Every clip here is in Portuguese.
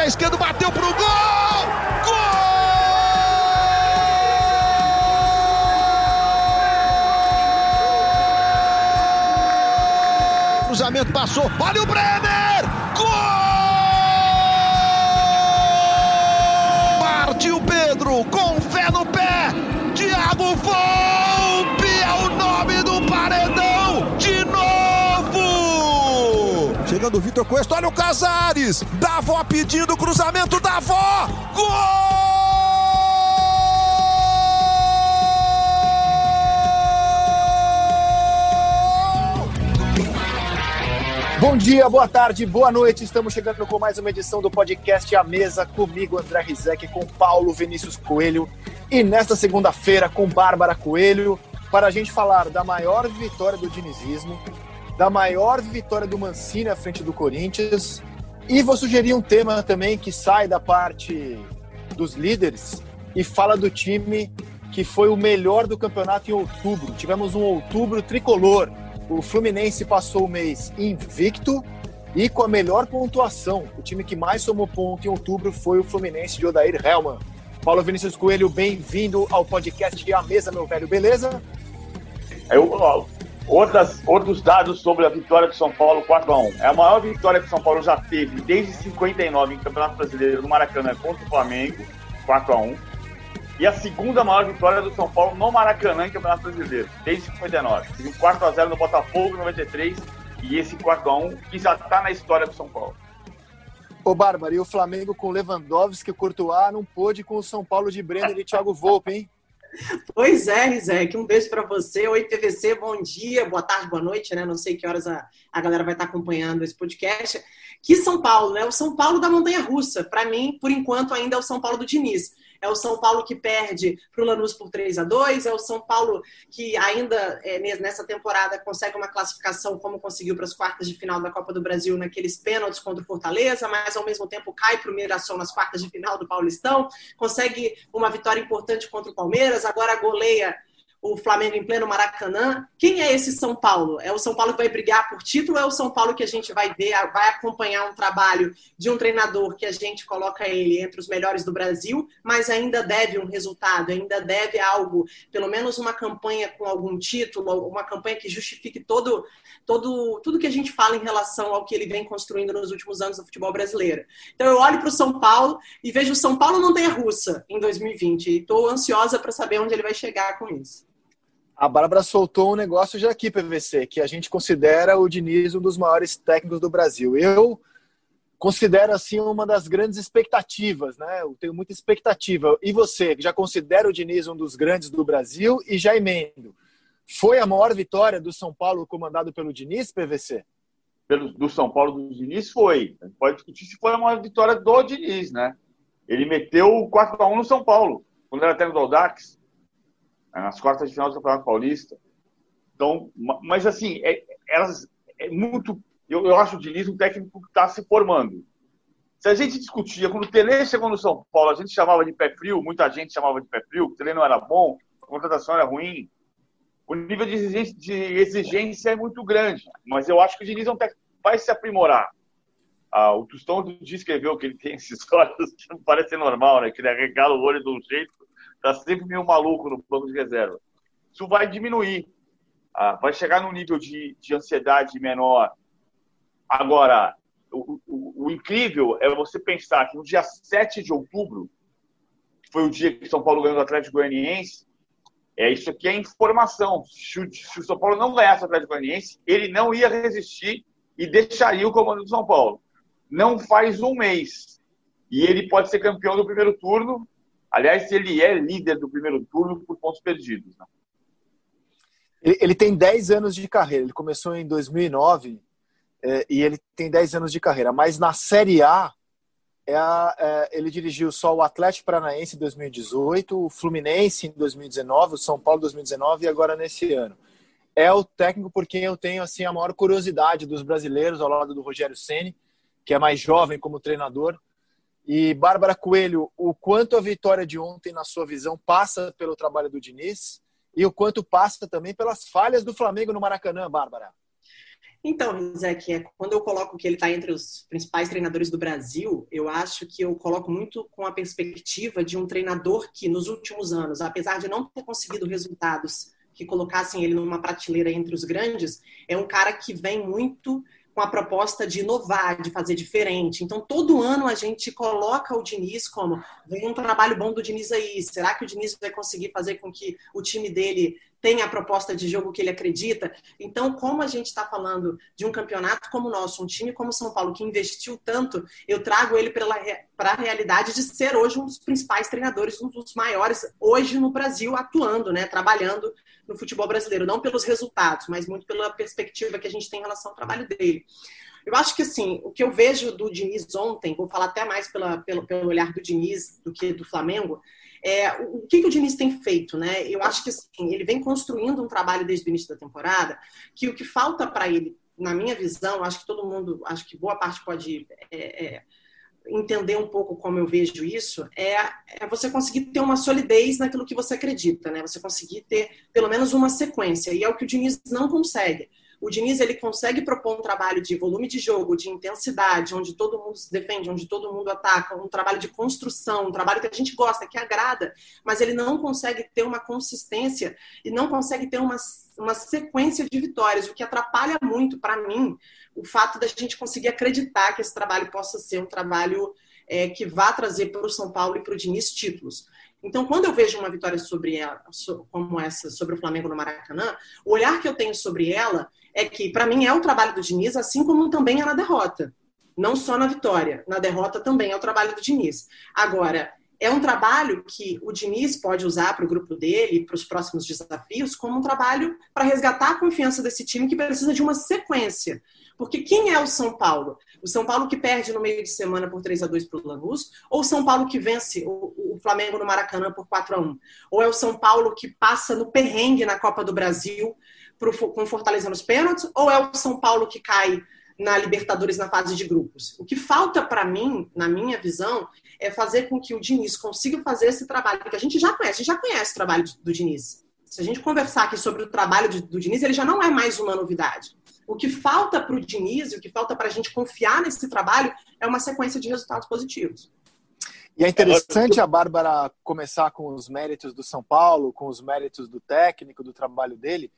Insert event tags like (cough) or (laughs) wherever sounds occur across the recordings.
pé esquerdo, bateu pro gol! Gol! Cruzamento passou, olha o Brenner! Gol! Partiu Pedro, com Vitor Cuesta, olha o Casares, Davó pedindo cruzamento, Davó! Gol! Bom dia, boa tarde, boa noite. Estamos chegando com mais uma edição do podcast A Mesa, comigo, André Rizek, com Paulo Vinícius Coelho. E nesta segunda-feira, com Bárbara Coelho, para a gente falar da maior vitória do dinizismo, da maior vitória do Mancini à frente do Corinthians. E vou sugerir um tema também que sai da parte dos líderes e fala do time que foi o melhor do campeonato em outubro. Tivemos um outubro tricolor o Fluminense passou o mês invicto e com a melhor pontuação. O time que mais somou ponto em outubro foi o Fluminense de Odair Helman. Paulo Vinícius Coelho, bem-vindo ao podcast A Mesa, meu velho, beleza? Eu, ó, outras, outros dados sobre a vitória do São Paulo 4x1. É a maior vitória que o São Paulo já teve desde 59 em Campeonato Brasileiro no Maracanã contra o Flamengo, 4x1 e a segunda maior vitória do São Paulo no Maracanã em Campeonato Brasileiro, desde 59. Teve um 4x0 no Botafogo em 93 e esse 4x1 que já está na história do São Paulo. Ô, Bárbara, e o Flamengo com Lewandowski, Courtois, não pôde com o São Paulo de Brenner e Thiago Volpe, hein? Pois é, Rizek, um beijo para você. Oi, PVC, bom dia, boa tarde, boa noite, né? Não sei que horas a, a galera vai estar acompanhando esse podcast. Que São Paulo, né? O São Paulo da Montanha Russa. Para mim, por enquanto, ainda é o São Paulo do Diniz é o São Paulo que perde para o Lanús por 3 a 2 é o São Paulo que ainda é, nessa temporada consegue uma classificação como conseguiu para as quartas de final da Copa do Brasil naqueles pênaltis contra o Fortaleza, mas ao mesmo tempo cai para o Mirassol nas quartas de final do Paulistão, consegue uma vitória importante contra o Palmeiras, agora goleia o Flamengo em pleno Maracanã. Quem é esse São Paulo? É o São Paulo que vai brigar por título ou é o São Paulo que a gente vai ver, vai acompanhar um trabalho de um treinador que a gente coloca ele entre os melhores do Brasil, mas ainda deve um resultado, ainda deve algo, pelo menos uma campanha com algum título, uma campanha que justifique todo, todo, tudo que a gente fala em relação ao que ele vem construindo nos últimos anos do futebol brasileiro. Então eu olho para o São Paulo e vejo o São Paulo não tem a russa em 2020 e estou ansiosa para saber onde ele vai chegar com isso. A Bárbara soltou um negócio já aqui, PVC, que a gente considera o Diniz um dos maiores técnicos do Brasil. Eu considero assim uma das grandes expectativas, né? Eu tenho muita expectativa. E você, que já considera o Diniz um dos grandes do Brasil e já emendo. Foi a maior vitória do São Paulo comandado pelo Diniz, PVC? Pelo, do São Paulo do Diniz foi. A gente pode discutir se foi a maior vitória do Diniz, né? Ele meteu 4 a 1 no São Paulo, quando era técnico do Audax. Nas quartas de final do Campeonato Paulista. Então, mas assim, é, elas é muito. Eu, eu acho o Diniz um técnico que está se formando. Se a gente discutia, quando o Tele chegou no São Paulo, a gente chamava de pé frio, muita gente chamava de pé frio, o Tele não era bom, a contratação era ruim. O nível de exigência, de exigência é muito grande, mas eu acho que o Diniz é um técnico vai se aprimorar. Ah, o Tostão escreveu que ele tem esses (laughs) olhos que não parece normal, né? Que ele arregala o olho de um jeito Tá sempre meio maluco no banco de reserva. Isso vai diminuir. Ah, vai chegar num nível de, de ansiedade menor. Agora, o, o, o, incrível é você pensar que no dia 7 de outubro, que foi o dia que São Paulo ganhou do Atlético Goianiense, é, isso aqui é informação. Se o, se o São Paulo não ganhasse o Atlético Goianiense, ele não ia resistir e deixaria o comando do São Paulo. Não faz um mês. E ele pode ser campeão do primeiro turno Aliás, ele é líder do primeiro turno por pontos perdidos. Né? Ele, ele, tem 10 anos de carreira. Ele começou em 2009 é, e ele tem 10 anos de carreira. Mas na Série A, é a, é, ele dirigiu só o Atlético Paranaense em 2018, o Fluminense em 2019, o São Paulo em 2019 e agora nesse ano. É o técnico por quem eu tenho assim a maior curiosidade dos brasileiros ao lado do Rogério Ceni, que é mais jovem como treinador e Bárbara Coelho, o quanto a vitória de ontem, na sua visão, passa pelo trabalho do Diniz e o quanto passa também pelas falhas do Flamengo no Maracanã, Bárbara? Então, Zé, que é, quando eu coloco que ele está entre os principais treinadores do Brasil, eu acho que eu coloco muito com a perspectiva de um treinador que, nos últimos anos, apesar de não ter conseguido resultados que colocassem ele numa prateleira entre os grandes, é um cara que vem muito com a proposta de inovar, de fazer diferente. Então, todo ano a gente coloca o Diniz como vem um trabalho bom do Diniz aí. Será que o Diniz vai conseguir fazer com que o time dele tenha a proposta de jogo que ele acredita? Então, como a gente está falando de um campeonato como o nosso, um time como São Paulo que investiu tanto, eu trago ele para a realidade de ser hoje um dos principais treinadores, um dos maiores hoje no Brasil atuando, né, trabalhando no futebol brasileiro, não pelos resultados, mas muito pela perspectiva que a gente tem em relação ao trabalho dele. Eu acho que, assim, o que eu vejo do Diniz ontem, vou falar até mais pela, pelo, pelo olhar do Diniz do que do Flamengo, é, o que, que, o Diniz tem feito, né? Eu acho que assim, ele vem construindo um trabalho desde o início da temporada, que o que falta para ele, na minha visão, acho que todo mundo, acho que boa parte pode é, é, entender um pouco como eu vejo isso, é, é, você conseguir ter uma solidez naquilo que você acredita, né? Você conseguir ter pelo menos uma sequência. E é o que o Diniz não consegue. O Diniz ele consegue propor um trabalho de volume de jogo, de intensidade, onde todo mundo se defende, onde todo mundo ataca, um trabalho de construção, um trabalho que a gente gosta, que agrada, mas ele não consegue ter uma consistência e não consegue ter uma, uma sequência de vitórias, o que atrapalha muito para mim o fato da gente conseguir acreditar que esse trabalho possa ser um trabalho é, que vá trazer para o São Paulo e para o Diniz títulos. Então, quando eu vejo uma vitória sobre ela, como essa, sobre o Flamengo no Maracanã, o olhar que eu tenho sobre ela é que, para mim, é o trabalho do Diniz, assim como também é na derrota. Não só na vitória, na derrota também é o trabalho do Diniz. Agora, é um trabalho que o Diniz pode usar para o grupo dele, para os próximos desafios, como um trabalho para resgatar a confiança desse time que precisa de uma sequência. Porque quem é o São Paulo? O São Paulo que perde no meio de semana por 3 a 2 para o Lanús? Ou o São Paulo que vence o, Flamengo no Maracanã por 4 a 1 Ou é o São Paulo que passa no perrengue na Copa do Brasil pro, com Fortaleza nos pênaltis? Ou é o São Paulo que cai na Libertadores na fase de grupos? O que falta para mim, na minha visão, é fazer com que o Diniz consiga fazer esse trabalho, que a gente já conhece, a gente já conhece o trabalho do Diniz. Se a gente conversar aqui sobre o trabalho do Diniz, ele já não é mais uma novidade. O que falta para o Diniz, o que falta para a gente confiar nesse trabalho, é uma sequência de resultados positivos. E é interessante a Bárbara começar com os méritos do São Paulo, com os méritos do técnico, do trabalho dele,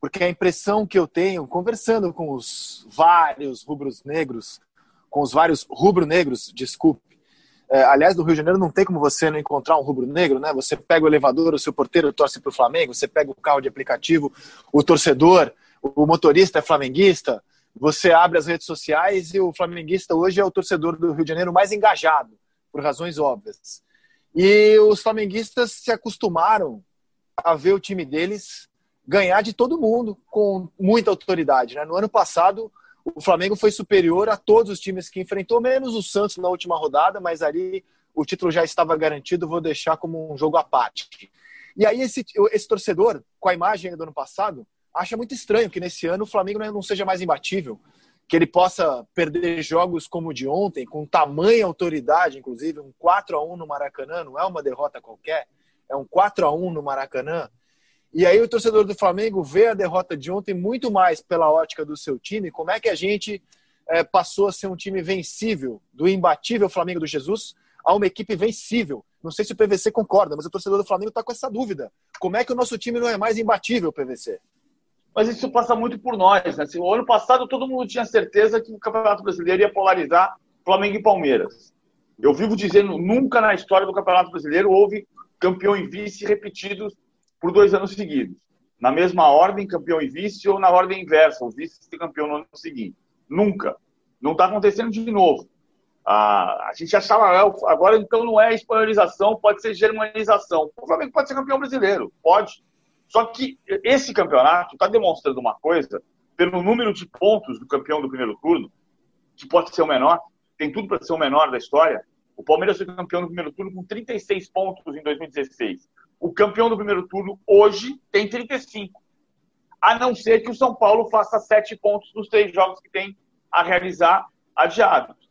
porque a impressão que eu tenho, conversando com os vários rubros negros, com os vários rubro-negros, desculpe, é, aliás, do Rio de Janeiro não tem como você não encontrar um rubro-negro, né? Você pega o elevador, o seu porteiro torce para o Flamengo, você pega o carro de aplicativo, o torcedor o motorista é flamenguista, você abre as redes sociais e o flamenguista hoje é o torcedor do Rio de Janeiro mais engajado, por razões óbvias. E os flamenguistas se acostumaram a ver o time deles ganhar de todo mundo com muita autoridade. Né? No ano passado, o Flamengo foi superior a todos os times que enfrentou, menos o Santos na última rodada, mas ali o título já estava garantido, vou deixar como um jogo à parte. E aí esse, esse torcedor, com a imagem do ano passado, acha muito estranho que nesse ano o Flamengo não seja mais imbatível, que ele possa perder jogos como o de ontem, com tamanha autoridade, inclusive, um 4 a 1 no Maracanã, não é uma derrota qualquer, é um 4 a 1 no Maracanã. E aí o torcedor do Flamengo vê a derrota de ontem muito mais pela ótica do seu time, como é que a gente é, passou a ser um time vencível, do imbatível Flamengo do Jesus, a uma equipe vencível. Não sei se o PVC concorda, mas o torcedor do Flamengo está com essa dúvida. Como é que o nosso time não é mais imbatível, PVC? Mas isso passa muito por nós. Né? Assim, o ano passado todo mundo tinha certeza que o Campeonato Brasileiro ia polarizar Flamengo e Palmeiras. Eu vivo dizendo, nunca na história do Campeonato Brasileiro houve campeão e vice repetidos por dois anos seguidos. Na mesma ordem, campeão e vice, ou na ordem inversa, o vice ser campeão no ano seguinte. Nunca. Não está acontecendo de novo. Ah, a gente achava, ah, agora então não é espanholização, pode ser germanização. O Flamengo pode ser campeão brasileiro, pode. Só que esse campeonato está demonstrando uma coisa, pelo número de pontos do campeão do primeiro turno, que pode ser o menor, tem tudo para ser o menor da história. O Palmeiras foi campeão do primeiro turno com 36 pontos em 2016. O campeão do primeiro turno hoje tem 35. A não ser que o São Paulo faça sete pontos nos três jogos que tem a realizar adiados.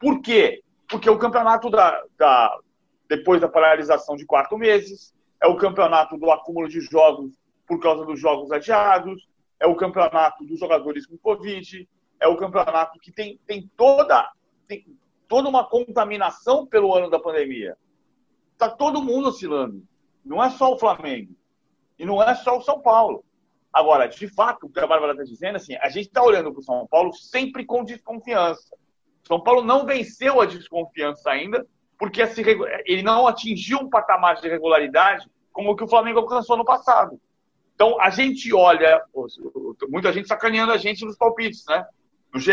Por quê? Porque o campeonato da, da depois da paralisação de quatro meses, é o campeonato do acúmulo de jogos por causa dos jogos adiados, é o campeonato dos jogadores com Covid, é o campeonato que tem, tem toda tem toda uma contaminação pelo ano da pandemia. Está todo mundo oscilando. Não é só o Flamengo. E não é só o São Paulo. Agora, de fato, o que a Bárbara está dizendo, assim, a gente está olhando para o São Paulo sempre com desconfiança. São Paulo não venceu a desconfiança ainda, porque ele não atingiu um patamar de regularidade como o que o Flamengo alcançou no passado. Então, a gente olha, muita gente sacaneando a gente nos palpites, né? No GE,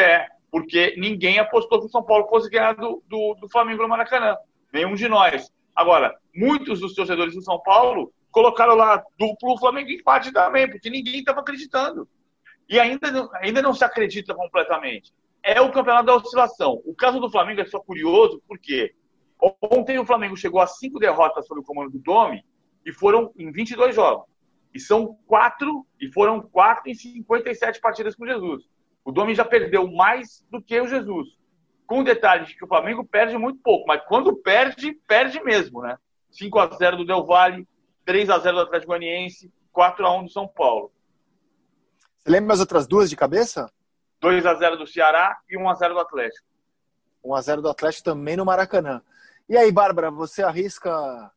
porque ninguém apostou que o São Paulo fosse ganhar do, do, do Flamengo no Maracanã. Nenhum de nós. Agora, muitos dos torcedores do São Paulo colocaram lá duplo Flamengo empate também, porque ninguém estava acreditando. E ainda, ainda não se acredita completamente. É o campeonato da oscilação. O caso do Flamengo é só curioso, porque ontem o Flamengo chegou a cinco derrotas sob o comando do Domi e foram em 22 jogos. E são quatro, e foram quatro em 57 partidas com Jesus. O Domi já perdeu mais do que o Jesus. Com o detalhe de que o Flamengo perde muito pouco, mas quando perde, perde mesmo, né? 5 a 0 do Del Valle, 3 a 0 do Atlético Goianiense, 4 a 1 do São Paulo. Você lembra as outras duas de cabeça? 2 a 0 do Ceará e 1 a 0 do Atlético. 1 a 0 do Atlético também no Maracanã. E aí, Bárbara, você arrisca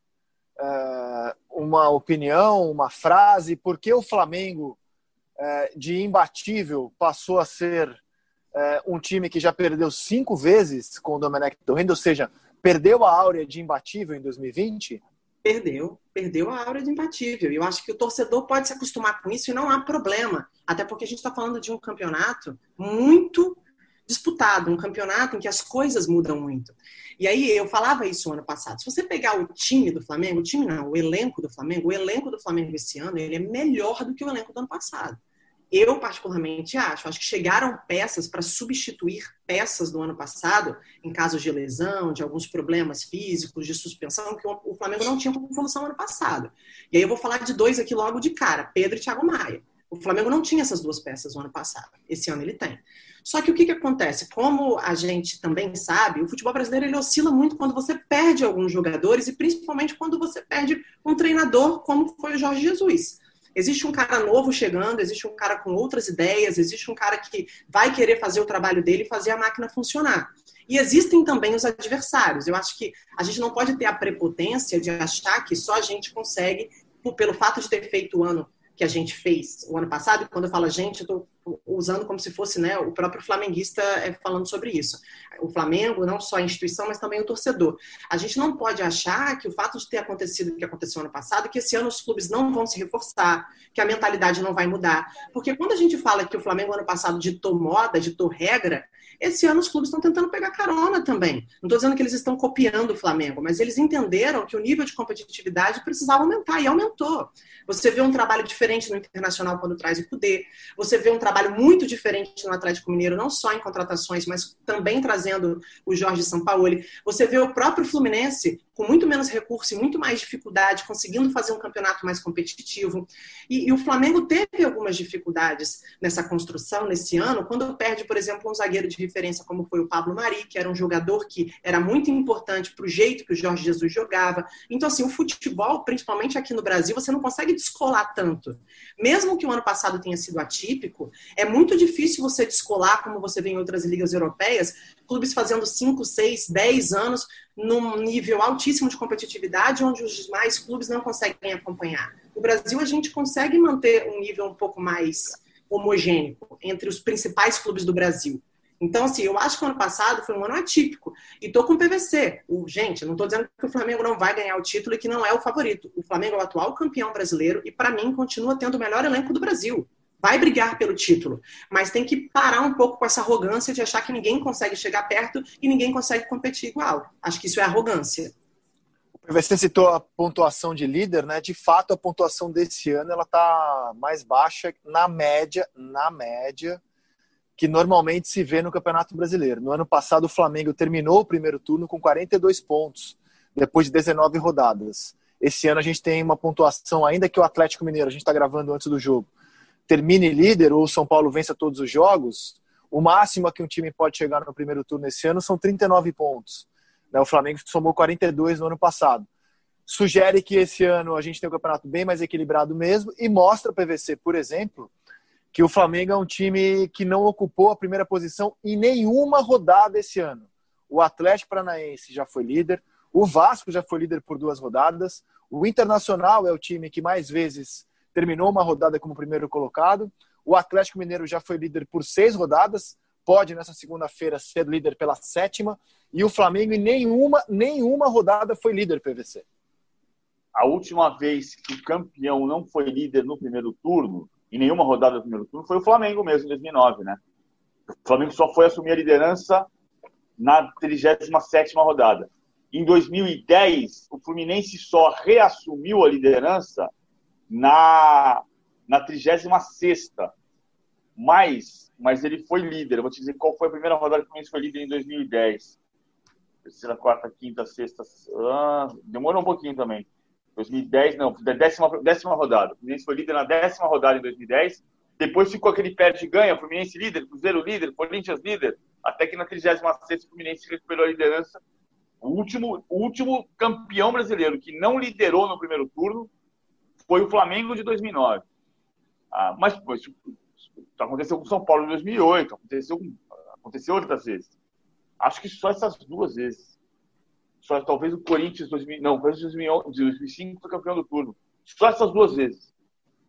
é, uma opinião, uma frase? Por que o Flamengo, é, de imbatível, passou a ser é, um time que já perdeu cinco vezes com o Domenech Torrendo, ou seja, perdeu a áurea de imbatível em 2020? Perdeu, perdeu a aura de imbatível. E eu acho que o torcedor pode se acostumar com isso e não há problema. Até porque a gente está falando de um campeonato muito disputado, um campeonato em que as coisas mudam muito. E aí eu falava isso ano passado. Se você pegar o time do Flamengo, o time não, o elenco do Flamengo, o elenco do Flamengo esse ano, ele é melhor do que o elenco do ano passado. Eu, particularmente, acho. Acho que chegaram peças para substituir peças do ano passado, em casos de lesão, de alguns problemas físicos, de suspensão, que o Flamengo não tinha como solução ano passado. E aí eu vou falar de dois aqui logo de cara: Pedro e Thiago Maia. O Flamengo não tinha essas duas peças no ano passado. Esse ano ele tem. Só que o que, que acontece? Como a gente também sabe, o futebol brasileiro ele oscila muito quando você perde alguns jogadores e principalmente quando você perde um treinador como foi o Jorge Jesus. Existe um cara novo chegando, existe um cara com outras ideias, existe um cara que vai querer fazer o trabalho dele e fazer a máquina funcionar. E existem também os adversários. Eu acho que a gente não pode ter a prepotência de achar que só a gente consegue, pelo fato de ter feito o ano que a gente fez o ano passado, e quando eu falo a gente, eu estou usando como se fosse né, o próprio flamenguista é, falando sobre isso. O Flamengo, não só a instituição, mas também o torcedor. A gente não pode achar que o fato de ter acontecido o que aconteceu ano passado, que esse ano os clubes não vão se reforçar, que a mentalidade não vai mudar. Porque quando a gente fala que o Flamengo ano passado ditou moda, ditou regra, esse ano os clubes estão tentando pegar carona também. Não estou dizendo que eles estão copiando o Flamengo, mas eles entenderam que o nível de competitividade precisava aumentar e aumentou. Você vê um trabalho diferente no Internacional quando traz o Cudê. Você vê um trabalho muito diferente no Atlético Mineiro, não só em contratações, mas também trazendo o Jorge Sampaoli. Você vê o próprio Fluminense com muito menos recurso e muito mais dificuldade, conseguindo fazer um campeonato mais competitivo. E, e, o Flamengo teve algumas dificuldades nessa construção nesse ano, quando perde, por exemplo, um zagueiro de referência como foi o Pablo Mari, que era um jogador que era muito importante para o jeito que o Jorge Jesus jogava. Então, assim, o futebol, principalmente aqui no Brasil, você não consegue descolar tanto. Mesmo que o ano passado tenha sido atípico, é muito difícil você descolar, como você vê em outras ligas europeias, clubes fazendo 5, 6, 10 anos num nível altíssimo de competitividade, onde os demais clubes não conseguem acompanhar. No Brasil, a gente consegue manter um nível um pouco mais homogêneo entre os principais clubes do Brasil. Então, assim, eu acho que o ano passado foi um ano atípico. E tô com o PVC. O, gente, não estou dizendo que o Flamengo não vai ganhar o título e que não é o favorito. O Flamengo é o atual campeão brasileiro e, para mim, continua tendo o melhor elenco do Brasil vai brigar pelo título, mas tem que parar um pouco com essa arrogância de achar que ninguém consegue chegar perto e ninguém consegue competir igual. Acho que isso é arrogância. PVC citou a pontuação de líder, né? De fato, a pontuação desse ano ela está mais baixa na média, na média que normalmente se vê no Campeonato Brasileiro. No ano passado, o Flamengo terminou o primeiro turno com 42 pontos, depois de 19 rodadas. Esse ano a gente tem uma pontuação, ainda que o Atlético Mineiro, a gente está gravando antes do jogo, termine líder ou o São Paulo vença todos os jogos, o máximo que um time pode chegar no primeiro turno esse ano são 39 pontos. Né? O Flamengo somou 42 no ano passado. Sugere que esse ano a gente tem um campeonato bem mais equilibrado mesmo e mostra o PVC, por exemplo, que o Flamengo é um time que não ocupou a primeira posição em nenhuma rodada esse ano. O Atlético Paranaense já foi líder, o Vasco já foi líder por duas rodadas, o Internacional é o time que mais vezes terminou uma rodada como primeiro colocado, o Atlético Mineiro já foi líder por seis rodadas, pode nessa segunda-feira ser líder pela sétima, e o Flamengo em nenhuma, nenhuma rodada foi líder PVC. A última vez que o campeão não foi líder no primeiro turno, em nenhuma rodada do primeiro turno, foi o Flamengo mesmo, em 2009, né? O Flamengo só foi assumir a liderança na 37ª rodada. Em 2010, o Fluminense só reassumiu a liderança na, na 36ª. Mas, mas ele foi líder. Eu vou te dizer qual foi a primeira rodada que o Fluminense foi líder em 2010. Terceira, quarta, quinta, sexta... Ah, demorou um pouquinho também. 2010, não, décima, décima rodada. O Fluminense foi líder na décima rodada em 2010. Depois ficou aquele perde-ganha, Fluminense líder, Cruzeiro líder, Corinthians líder, até que na 36 o Fluminense recuperou a liderança. O último, o último campeão brasileiro que não liderou no primeiro turno foi o Flamengo de 2009. Ah, mas pô, isso, aconteceu com o São Paulo em 2008, aconteceu, aconteceu outras vezes. Acho que só essas duas vezes. Só talvez o Corinthians 2000, não, o Corinthians 2005 foi campeão do turno. Só essas duas vezes.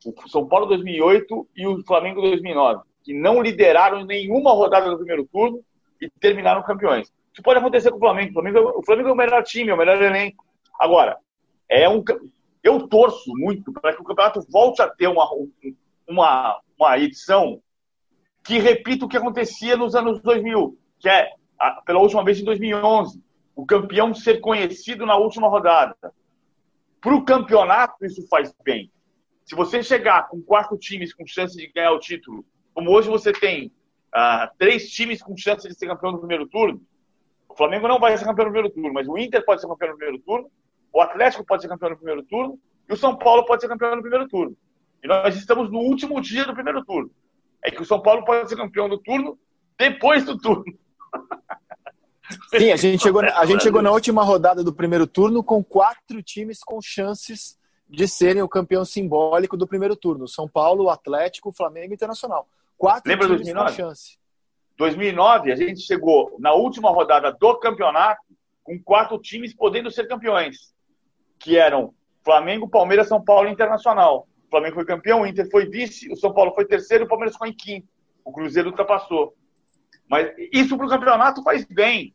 O São Paulo 2008 e o Flamengo 2009, que não lideraram nenhuma rodada do primeiro turno e terminaram campeões. Isso pode acontecer com o Flamengo. O Flamengo, é o Flamengo é o melhor time, é o melhor elenco. Agora, é um, eu torço muito para que o campeonato volte a ter uma, uma, uma edição que repita o que acontecia nos anos 2000, que é pela última vez em 2011 o campeão ser conhecido na última rodada. Para o campeonato, isso faz bem. Se você chegar com quatro times com chance de ganhar o título, como hoje você tem ah, três times com chance de ser campeão no primeiro turno, o Flamengo não vai ser campeão no primeiro turno, mas o Inter pode ser campeão no primeiro turno, o Atlético pode ser campeão no primeiro turno e o São Paulo pode ser campeão no primeiro turno. E nós estamos no último dia do primeiro turno. É que o São Paulo pode ser campeão do turno depois do turno. (laughs) Sim, a gente, chegou, a gente chegou na última rodada do primeiro turno com quatro times com chances de serem o campeão simbólico do primeiro turno: São Paulo, Atlético, Flamengo e Internacional. Quatro Lembra times 2009? com chance. 2009, a gente chegou na última rodada do campeonato com quatro times podendo ser campeões, que eram Flamengo, Palmeiras, São Paulo e Internacional. O Flamengo foi campeão, o Inter foi vice, o São Paulo foi terceiro, o Palmeiras ficou em quinto. O Cruzeiro ultrapassou. Mas isso para o campeonato faz bem.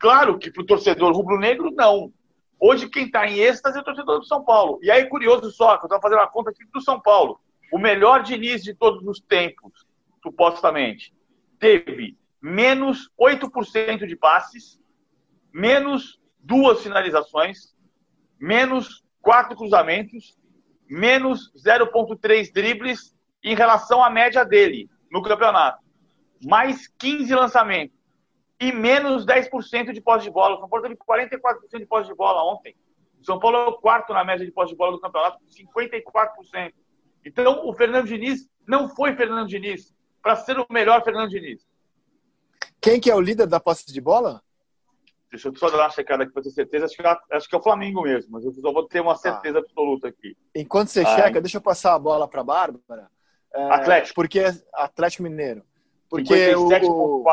Claro que para o torcedor rubro-negro, não. Hoje, quem está em êxtase é o torcedor do São Paulo. E aí, curioso só, que eu estava fazendo uma conta aqui do São Paulo. O melhor Diniz de todos os tempos, supostamente, teve menos 8% de passes, menos duas finalizações, menos quatro cruzamentos, menos 0,3 dribles em relação à média dele no campeonato. Mais 15 lançamentos e menos 10% de posse de bola. O São Paulo teve 44% de posse de bola ontem. O São Paulo é o quarto na média de posse de bola do campeonato, com 54%. Então, o Fernando Diniz não foi Fernando Diniz para ser o melhor Fernando Diniz. Quem que é o líder da posse de bola? Deixa eu só dar uma checada aqui para ter certeza. Acho que, é, acho que é o Flamengo mesmo, mas eu só vou ter uma certeza tá. absoluta aqui. Enquanto você ah, checa, deixa eu passar a bola para a Bárbara. É, Atlético. Porque Atlético Mineiro. Porque o,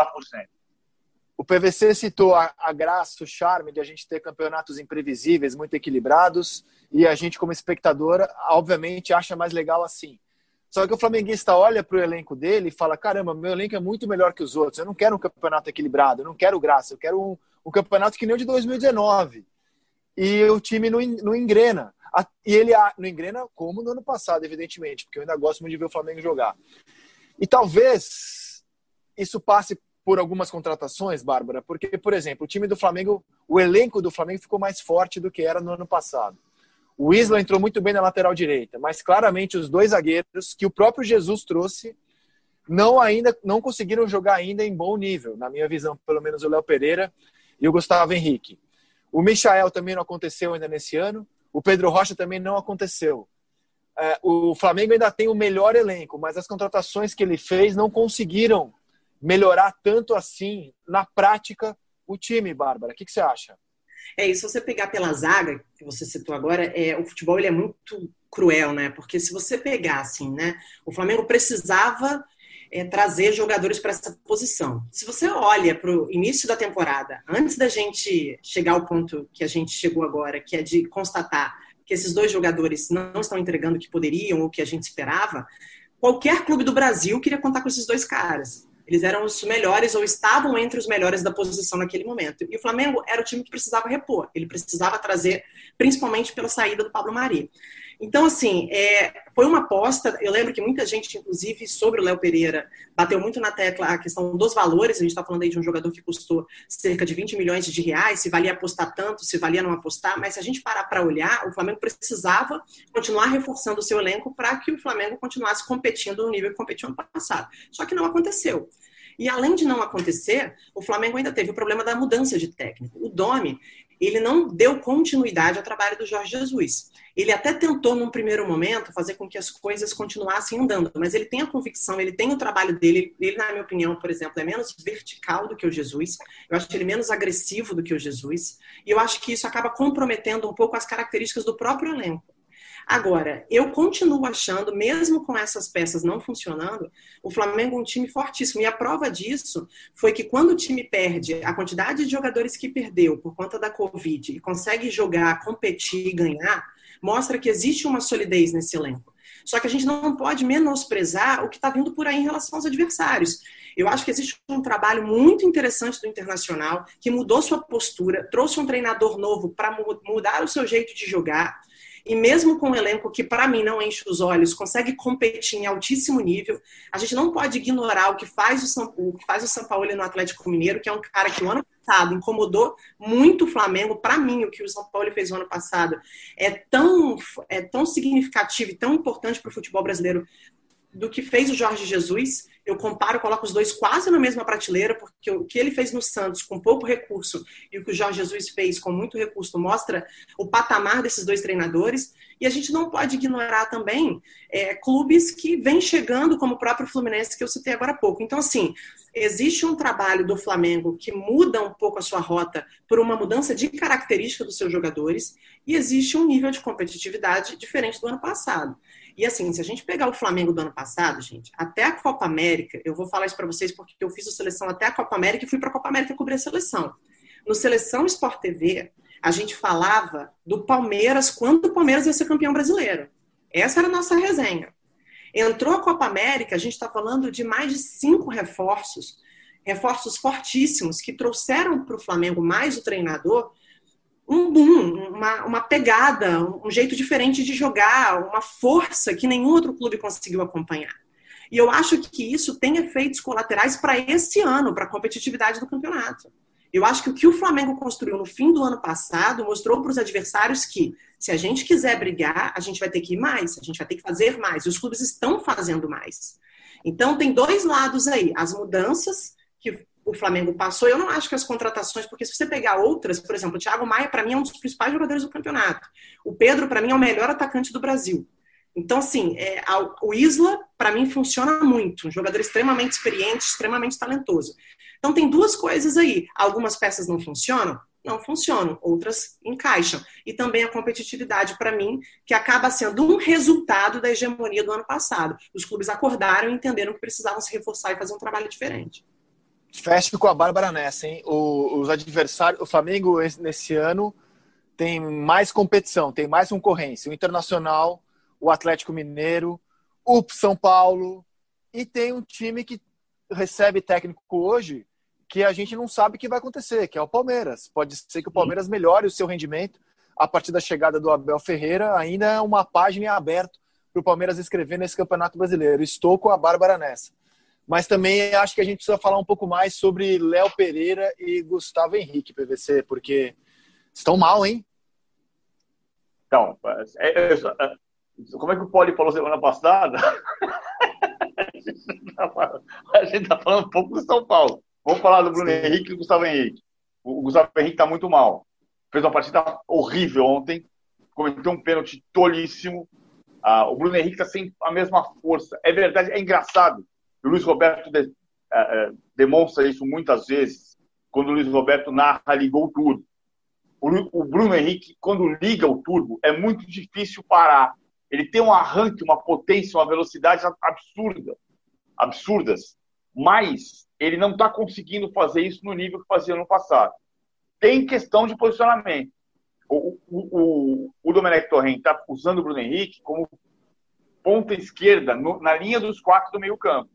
o PVC citou a, a, graça, o charme de a gente ter campeonatos imprevisíveis, muito equilibrados, e a gente, como espectadora, obviamente acha mais legal assim. Só que o flamenguista olha para o elenco dele e fala: caramba, meu elenco é muito melhor que os outros. Eu não quero um campeonato equilibrado, eu não quero graça, eu quero um, um campeonato que nem o de 2019. E o time não, não engrena. E ele não engrena como no ano passado, evidentemente, porque eu ainda gosto muito de ver o Flamengo jogar. E talvez isso passe por algumas contratações, Bárbara, porque, por exemplo, o time do Flamengo, o elenco do Flamengo ficou mais forte do que era no ano passado. O Isla entrou muito bem na lateral direita, mas claramente os dois zagueiros que o próprio Jesus trouxe não ainda não conseguiram jogar ainda em bom nível, na minha visão, pelo menos o Léo Pereira e o Gustavo Henrique. O Michael também não aconteceu ainda nesse ano, o Pedro Rocha também não aconteceu. É, o Flamengo ainda tem o melhor elenco, mas as contratações que ele fez não conseguiram melhorar tanto assim, na prática, o time, Bárbara? O que, que você acha? É, e se você pegar pela zaga, que você citou agora, é, o futebol ele é muito cruel, né? Porque se você pegar assim, né? O Flamengo precisava é, trazer jogadores para essa posição. Se você olha para o início da temporada, antes da gente chegar ao ponto que a gente chegou agora, que é de constatar que esses dois jogadores não estão entregando o que poderiam ou que a gente esperava, qualquer clube do Brasil queria contar com esses dois caras. Eles eram os melhores ou estavam entre os melhores da posição naquele momento. E o Flamengo era o time que precisava repor. Ele precisava trazer, principalmente pela saída do Pablo Mari. Então, assim, é, foi uma aposta. Eu lembro que muita gente, inclusive, sobre o Léo Pereira, bateu muito na tecla a questão dos valores. A gente está falando aí de um jogador que custou cerca de 20 milhões de reais, se valia apostar tanto, se valia não apostar. Mas se a gente parar para olhar, o Flamengo precisava continuar reforçando o seu elenco para que o Flamengo continuasse competindo no nível que competiu ano passado. Só que não aconteceu. E além de não acontecer, o Flamengo ainda teve o problema da mudança de técnico. O Domi, ele não deu continuidade ao trabalho do Jorge Jesus. Ele até tentou, num primeiro momento, fazer com que as coisas continuassem andando, mas ele tem a convicção, ele tem o trabalho dele. Ele, na minha opinião, por exemplo, é menos vertical do que o Jesus. Eu acho ele menos agressivo do que o Jesus. E eu acho que isso acaba comprometendo um pouco as características do próprio elenco. Agora, eu continuo achando, mesmo com essas peças não funcionando, o Flamengo é um time fortíssimo. E a prova disso foi que quando o time perde a quantidade de jogadores que perdeu por conta da Covid e consegue jogar, competir e ganhar, mostra que existe uma solidez nesse elenco. Só que a gente não pode menosprezar o que está vindo por aí em relação aos adversários. Eu acho que existe um trabalho muito interessante do Internacional, que mudou sua postura, trouxe um treinador novo para mudar o seu jeito de jogar. E mesmo com um elenco que, para mim, não enche os olhos, consegue competir em altíssimo nível, a gente não pode ignorar o que faz o São, o que faz o São Paulo no Atlético Mineiro, que é um cara que o ano passado incomodou muito o Flamengo. Para mim, o que o São Paulo fez no ano passado é tão, é tão significativo e tão importante para o futebol brasileiro do que fez o Jorge Jesus. Eu comparo, coloco os dois quase na mesma prateleira, porque o que ele fez no Santos com pouco recurso e o que o Jorge Jesus fez com muito recurso mostra o patamar desses dois treinadores. E a gente não pode ignorar também é, clubes que vêm chegando, como o próprio Fluminense, que eu citei agora há pouco. Então, assim, existe um trabalho do Flamengo que muda um pouco a sua rota por uma mudança de característica dos seus jogadores, e existe um nível de competitividade diferente do ano passado. E assim, se a gente pegar o Flamengo do ano passado, gente, até a Copa América, eu vou falar isso para vocês porque eu fiz a seleção até a Copa América e fui para a Copa América cobrir a seleção. No Seleção Sport TV, a gente falava do Palmeiras quando o Palmeiras ia ser campeão brasileiro. Essa era a nossa resenha. Entrou a Copa América, a gente está falando de mais de cinco reforços, reforços fortíssimos que trouxeram para o Flamengo mais o treinador um boom, uma, uma pegada, um jeito diferente de jogar, uma força que nenhum outro clube conseguiu acompanhar. E eu acho que isso tem efeitos colaterais para esse ano, para a competitividade do campeonato. Eu acho que o que o Flamengo construiu no fim do ano passado mostrou para os adversários que, se a gente quiser brigar, a gente vai ter que ir mais, a gente vai ter que fazer mais. E os clubes estão fazendo mais. Então, tem dois lados aí: as mudanças que o Flamengo passou. Eu não acho que as contratações, porque se você pegar outras, por exemplo, o Thiago Maia, para mim, é um dos principais jogadores do campeonato. O Pedro, para mim, é o melhor atacante do Brasil. Então, assim, é, o Isla, para mim, funciona muito. Um jogador extremamente experiente, extremamente talentoso. Então, tem duas coisas aí. Algumas peças não funcionam? Não funcionam, outras encaixam. E também a competitividade, para mim, que acaba sendo um resultado da hegemonia do ano passado. Os clubes acordaram e entenderam que precisavam se reforçar e fazer um trabalho diferente. Feche com a Bárbara nessa, hein? O, os adversários, o Flamengo nesse ano tem mais competição, tem mais concorrência. O Internacional, o Atlético Mineiro, o São Paulo e tem um time que recebe técnico hoje que a gente não sabe o que vai acontecer, que é o Palmeiras. Pode ser que o Palmeiras melhore o seu rendimento a partir da chegada do Abel Ferreira. Ainda é uma página em aberto para o Palmeiras escrever nesse Campeonato Brasileiro. Estou com a Bárbara nessa. Mas também acho que a gente precisa falar um pouco mais sobre Léo Pereira e Gustavo Henrique, PVC, porque estão mal, hein? Então, é, é, é, como é que o Poli falou semana passada? (laughs) a gente está falando um pouco do São Paulo. Vamos falar do Bruno Sim. Henrique e do Gustavo Henrique. O Gustavo Henrique está muito mal. Fez uma partida horrível ontem, cometeu um pênalti tolíssimo. Ah, o Bruno Henrique está sem a mesma força. É verdade, é engraçado. O Luiz Roberto de, uh, demonstra isso muitas vezes, quando o Luiz Roberto narra, ligou tudo. o Bruno Henrique, quando liga o turbo, é muito difícil parar. Ele tem um arranque, uma potência, uma velocidade absurda, absurdas. Mas ele não está conseguindo fazer isso no nível que fazia no passado. Tem questão de posicionamento. O, o, o, o Domenech Torrent está usando o Bruno Henrique como ponta esquerda no, na linha dos quatro do meio campo.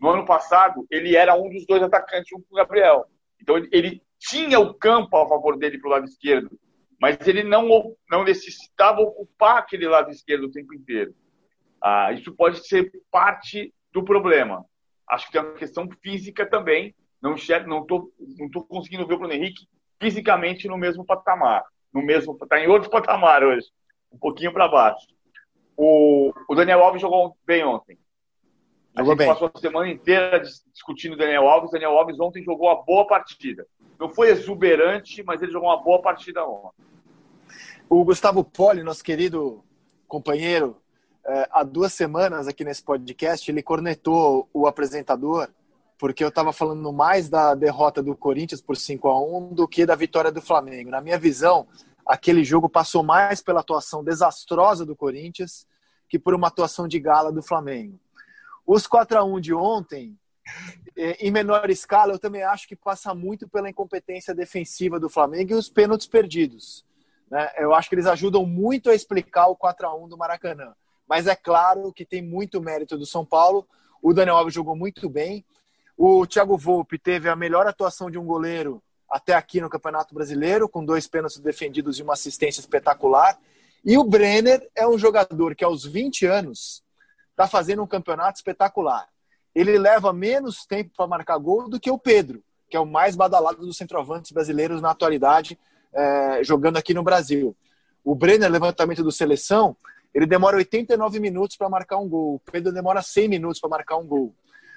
No ano passado, ele era um dos dois atacantes junto com o Gabriel. Então, ele, ele tinha o campo a favor dele para o lado esquerdo, mas ele não, não necessitava ocupar aquele lado esquerdo o tempo inteiro. Ah, isso pode ser parte do problema. Acho que tem uma questão física também. Não estou não tô, não tô conseguindo ver o Bruno Henrique fisicamente no mesmo patamar. No mesmo, está em outro (laughs) patamar hoje, um pouquinho para baixo. O, o Daniel Alves jogou bem ontem. A jogou gente bem. passou a semana inteira discutindo o Daniel Alves. Daniel Alves ontem jogou uma boa partida. Não foi exuberante, mas ele jogou uma boa partida ontem. O Gustavo Poli, nosso querido companheiro, é, há duas semanas aqui nesse podcast, ele cornetou o apresentador porque eu estava falando mais da derrota do Corinthians por 5 a 1 do que da vitória do Flamengo. Na minha visão, aquele jogo passou mais pela atuação desastrosa do Corinthians que por uma atuação de gala do Flamengo. Os 4 a 1 de ontem, é, em menor escala, eu também acho que passa muito pela incompetência defensiva do Flamengo e os pênaltis perdidos. Né? Eu acho que eles ajudam muito a explicar o 4 a 1 do Maracanã. Mas é claro que tem muito mérito do São Paulo. O Daniel Alves jogou muito bem. O Thiago Volpe teve a melhor atuação de um goleiro até aqui no Campeonato Brasileiro, com dois pênaltis defendidos e uma assistência espetacular. E o Brenner é um jogador que aos 20 anos está fazendo um campeonato espetacular. Ele leva menos tempo para marcar gol do que o Pedro, que é o mais badalado dos centroavantes brasileiros na atualidade, é, jogando aqui no Brasil. O Brenner, levantamento do seleção, ele demora 89 minutos para marcar um gol. O Pedro demora 100 minutos para marcar um gol.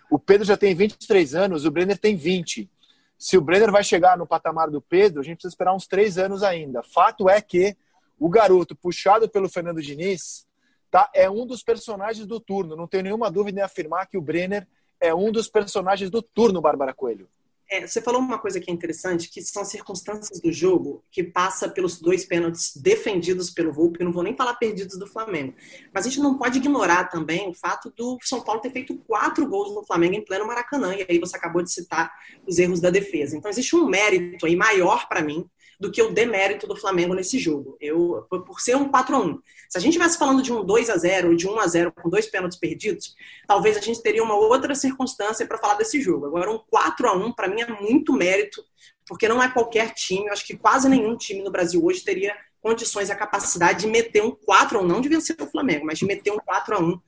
O Pedro já tem 23 anos, o Brenner tem 20. Se o Brenner vai chegar no patamar do Pedro, a gente precisa esperar uns três anos ainda. Fato é que o garoto, puxado pelo Fernando Diniz, tá, é um dos personagens do turno. Não tenho nenhuma dúvida em afirmar que o Brenner é um dos personagens do turno, Bárbara Coelho. É, você falou uma coisa que é interessante, que são circunstâncias do jogo que passa pelos dois pênaltis defendidos pelo Volpe, não vou nem falar perdidos do Flamengo. Mas a gente não pode ignorar também o fato do São Paulo ter feito quatro gols no Flamengo em pleno Maracanã, e aí você acabou de citar os erros da defesa. Então existe um mérito aí maior para mim do que o demérito do Flamengo nesse jogo. Eu, por ser um 4 a 1 Se a gente estivesse falando de um 2 a 0 ou de 1 a 0 com dois pênaltis perdidos, talvez a gente teria uma outra circunstância para falar desse jogo. Agora, um 4 a 1 para mim, é muito mérito, porque não é qualquer time, eu acho que quase nenhum time no Brasil hoje teria condições, a capacidade de meter um 4 a 1 não de vencer o Flamengo, mas de meter um 4 a 1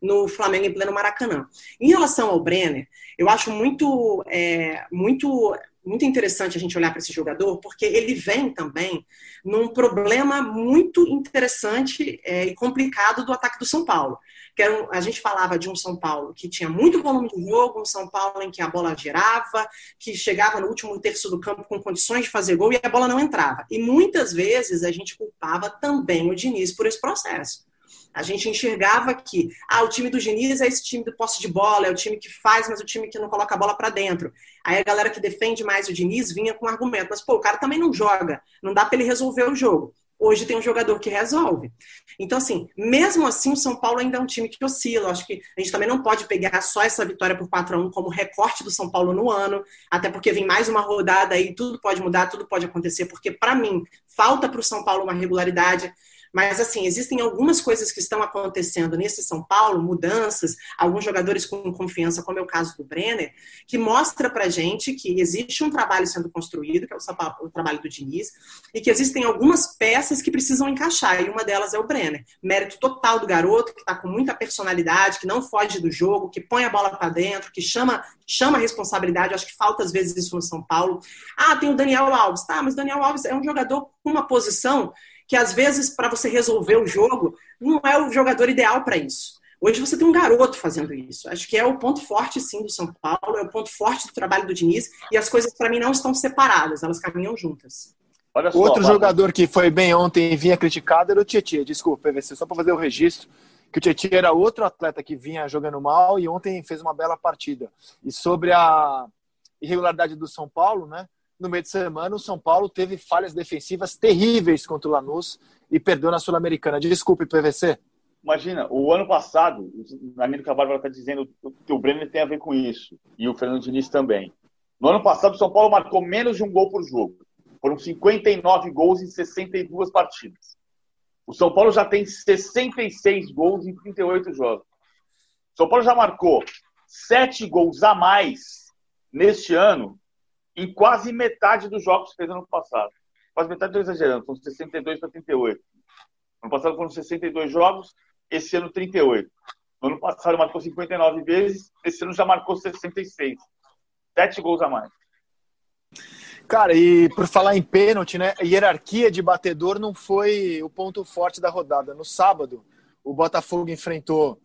no Flamengo em pleno Maracanã. Em relação ao Brenner, eu acho muito, é, muito muito interessante a gente olhar para esse jogador, porque ele vem também num problema muito interessante é, e complicado do ataque do São Paulo. Que era a gente falava de um São Paulo que tinha muito volume de jogo, um São Paulo em que a bola girava, que chegava no último terço do campo com condições de fazer gol e a bola não entrava. E muitas vezes a gente culpava também o Diniz por esse processo. A gente enxergava que ah, o time do Diniz é esse time do posse de bola, é o time que faz, mas o time que não coloca a bola para dentro. Aí a galera que defende mais o Diniz vinha com argumento, mas pô, o cara também não joga, não dá para ele resolver o jogo. Hoje tem um jogador que resolve. Então, assim, mesmo assim, o São Paulo ainda é um time que oscila. Acho que a gente também não pode pegar só essa vitória por 4 a 1 como recorte do São Paulo no ano, até porque vem mais uma rodada e tudo pode mudar, tudo pode acontecer, porque, para mim, falta para o São Paulo uma regularidade. Mas, assim, existem algumas coisas que estão acontecendo nesse São Paulo, mudanças, alguns jogadores com confiança, como é o caso do Brenner, que mostra pra gente que existe um trabalho sendo construído, que é o, o trabalho do Diniz, e que existem algumas peças que precisam encaixar, e uma delas é o Brenner. Mérito total do garoto, que está com muita personalidade, que não foge do jogo, que põe a bola para dentro, que chama, chama a responsabilidade. acho que falta às vezes isso no São Paulo. Ah, tem o Daniel Alves. Tá, mas o Daniel Alves é um jogador com uma posição que às vezes para você resolver o jogo não é o jogador ideal para isso. Hoje você tem um garoto fazendo isso. Acho que é o ponto forte, sim, do São Paulo, é o ponto forte do trabalho do Diniz, e as coisas, para mim, não estão separadas, elas caminham juntas. Só, Outro jogador que foi bem ontem e vinha criticado era o Tietchan. Desculpa, PVC, só para fazer o registro, que o Tietchan era outro atleta que vinha jogando mal e ontem fez uma bela partida. E sobre a irregularidade do São Paulo, né? No meio de semana, o São Paulo teve falhas defensivas terríveis contra o Lanús e perdeu na Sul-Americana. Desculpe, PVC. Imagina, o ano passado, a Bárbara está dizendo que o Brenner tem a ver com isso, e o Fernando Diniz também. No ano passado, o São Paulo marcou menos de um gol por jogo. Foram 59 gols em 62 partidas. O São Paulo já tem 66 gols em 38 jogos. O São Paulo já marcou 7 gols a mais neste ano em quase metade dos jogos que fez no ano passado. Quase metade, estou exagerando, são 62 para 38. No ano passado foram 62 jogos, esse ano 38. No ano passado marcou 59 vezes, esse ano já marcou 66. Sete gols a mais. Cara, e por falar em pênalti, né? A hierarquia de batedor não foi o ponto forte da rodada. No sábado, o Botafogo enfrentou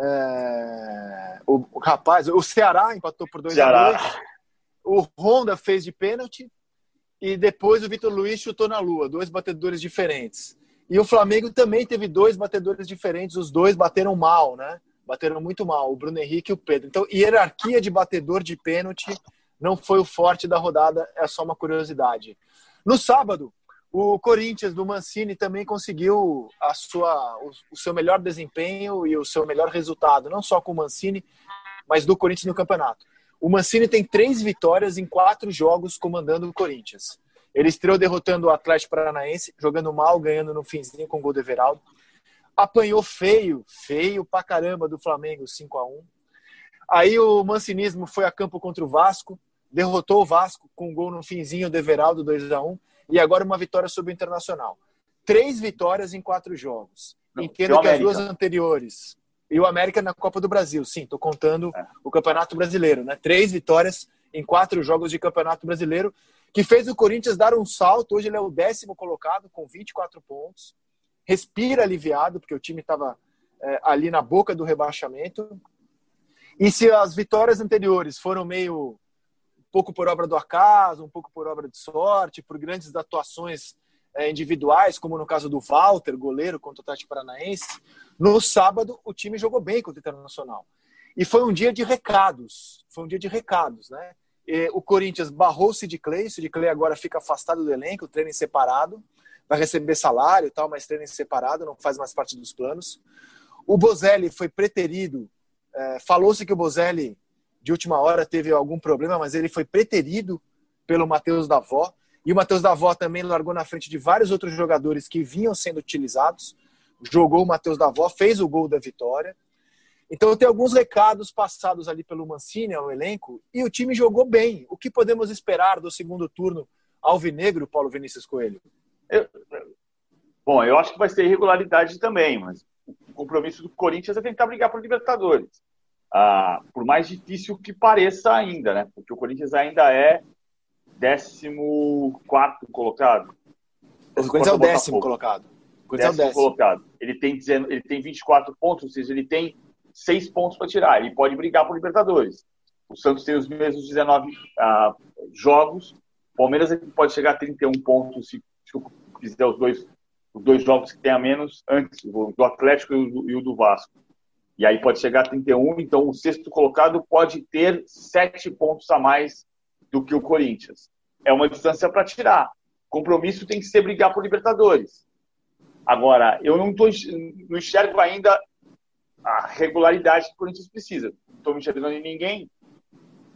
é, o, o, rapaz, o Ceará empatou por 2 a 2 O Honda fez de pênalti e depois o Vitor Luiz chutou na lua, dois batedores diferentes. E o Flamengo também teve dois batedores diferentes, os dois bateram mal, né? Bateram muito mal, o Bruno Henrique e o Pedro. Então, hierarquia de batedor de pênalti não foi o forte da rodada, é só uma curiosidade. No sábado, o Corinthians do Mancini também conseguiu a sua, o, seu melhor desempenho e o seu melhor resultado, não só com o Mancini, mas do Corinthians no campeonato. O Mancini tem três vitórias em quatro jogos comandando o Corinthians. Ele estreou derrotando o Atlético Paranaense, jogando mal, ganhando no finzinho com o gol do Everaldo. Apanhou feio, feio pra caramba do Flamengo, 5 a 1 Aí o mancinismo foi a campo contra o Vasco, derrotou o Vasco com um gol no finzinho do Everaldo, 2 a 1 e agora uma vitória sobre o Internacional. Três vitórias em quatro jogos. Entendo que as duas anteriores. E o América na Copa do Brasil, sim, estou contando é. o Campeonato Brasileiro, né? Três vitórias em quatro jogos de Campeonato Brasileiro, que fez o Corinthians dar um salto. Hoje ele é o décimo colocado, com 24 pontos. Respira aliviado, porque o time estava é, ali na boca do rebaixamento. E se as vitórias anteriores foram meio pouco por obra do acaso, um pouco por obra de sorte, por grandes atuações individuais, como no caso do Walter, goleiro contra o Atlético Paranaense. No sábado, o time jogou bem contra o Internacional. E foi um dia de recados. Foi um dia de recados, né? E o Corinthians barrou o Sid Clay. O Sid Clay agora fica afastado do elenco, treino em separado. Vai receber salário e tal, mas treino em separado, não faz mais parte dos planos. O Bozelli foi preterido. É, Falou-se que o Bozelli de última hora teve algum problema, mas ele foi preterido pelo Matheus Davó. E o Matheus Davó também largou na frente de vários outros jogadores que vinham sendo utilizados. Jogou o Matheus Davó, fez o gol da vitória. Então tem alguns recados passados ali pelo Mancini ao elenco e o time jogou bem. O que podemos esperar do segundo turno alvinegro, Paulo Vinícius Coelho? Eu, bom, eu acho que vai ser irregularidade também, mas o compromisso do Corinthians é tentar brigar por Libertadores ah, por mais difícil que pareça ainda, né? Porque o Corinthians ainda é 14 colocado. O Corinthians é o décimo colocado. O décimo é o décimo colocado. Ele tem, ele tem 24 pontos, ou seja, ele tem 6 pontos para tirar. Ele pode brigar por Libertadores. O Santos tem os mesmos 19 ah, jogos. O Palmeiras pode chegar a 31 pontos se, se fizer os dois, os dois jogos que tem a menos antes, do Atlético e o, e o do Vasco e aí pode chegar a 31, então o sexto colocado pode ter sete pontos a mais do que o Corinthians. É uma distância para tirar. Compromisso tem que ser brigar por Libertadores. Agora, eu não, tô, não enxergo ainda a regularidade que o Corinthians precisa. Não estou me enxergando em ninguém.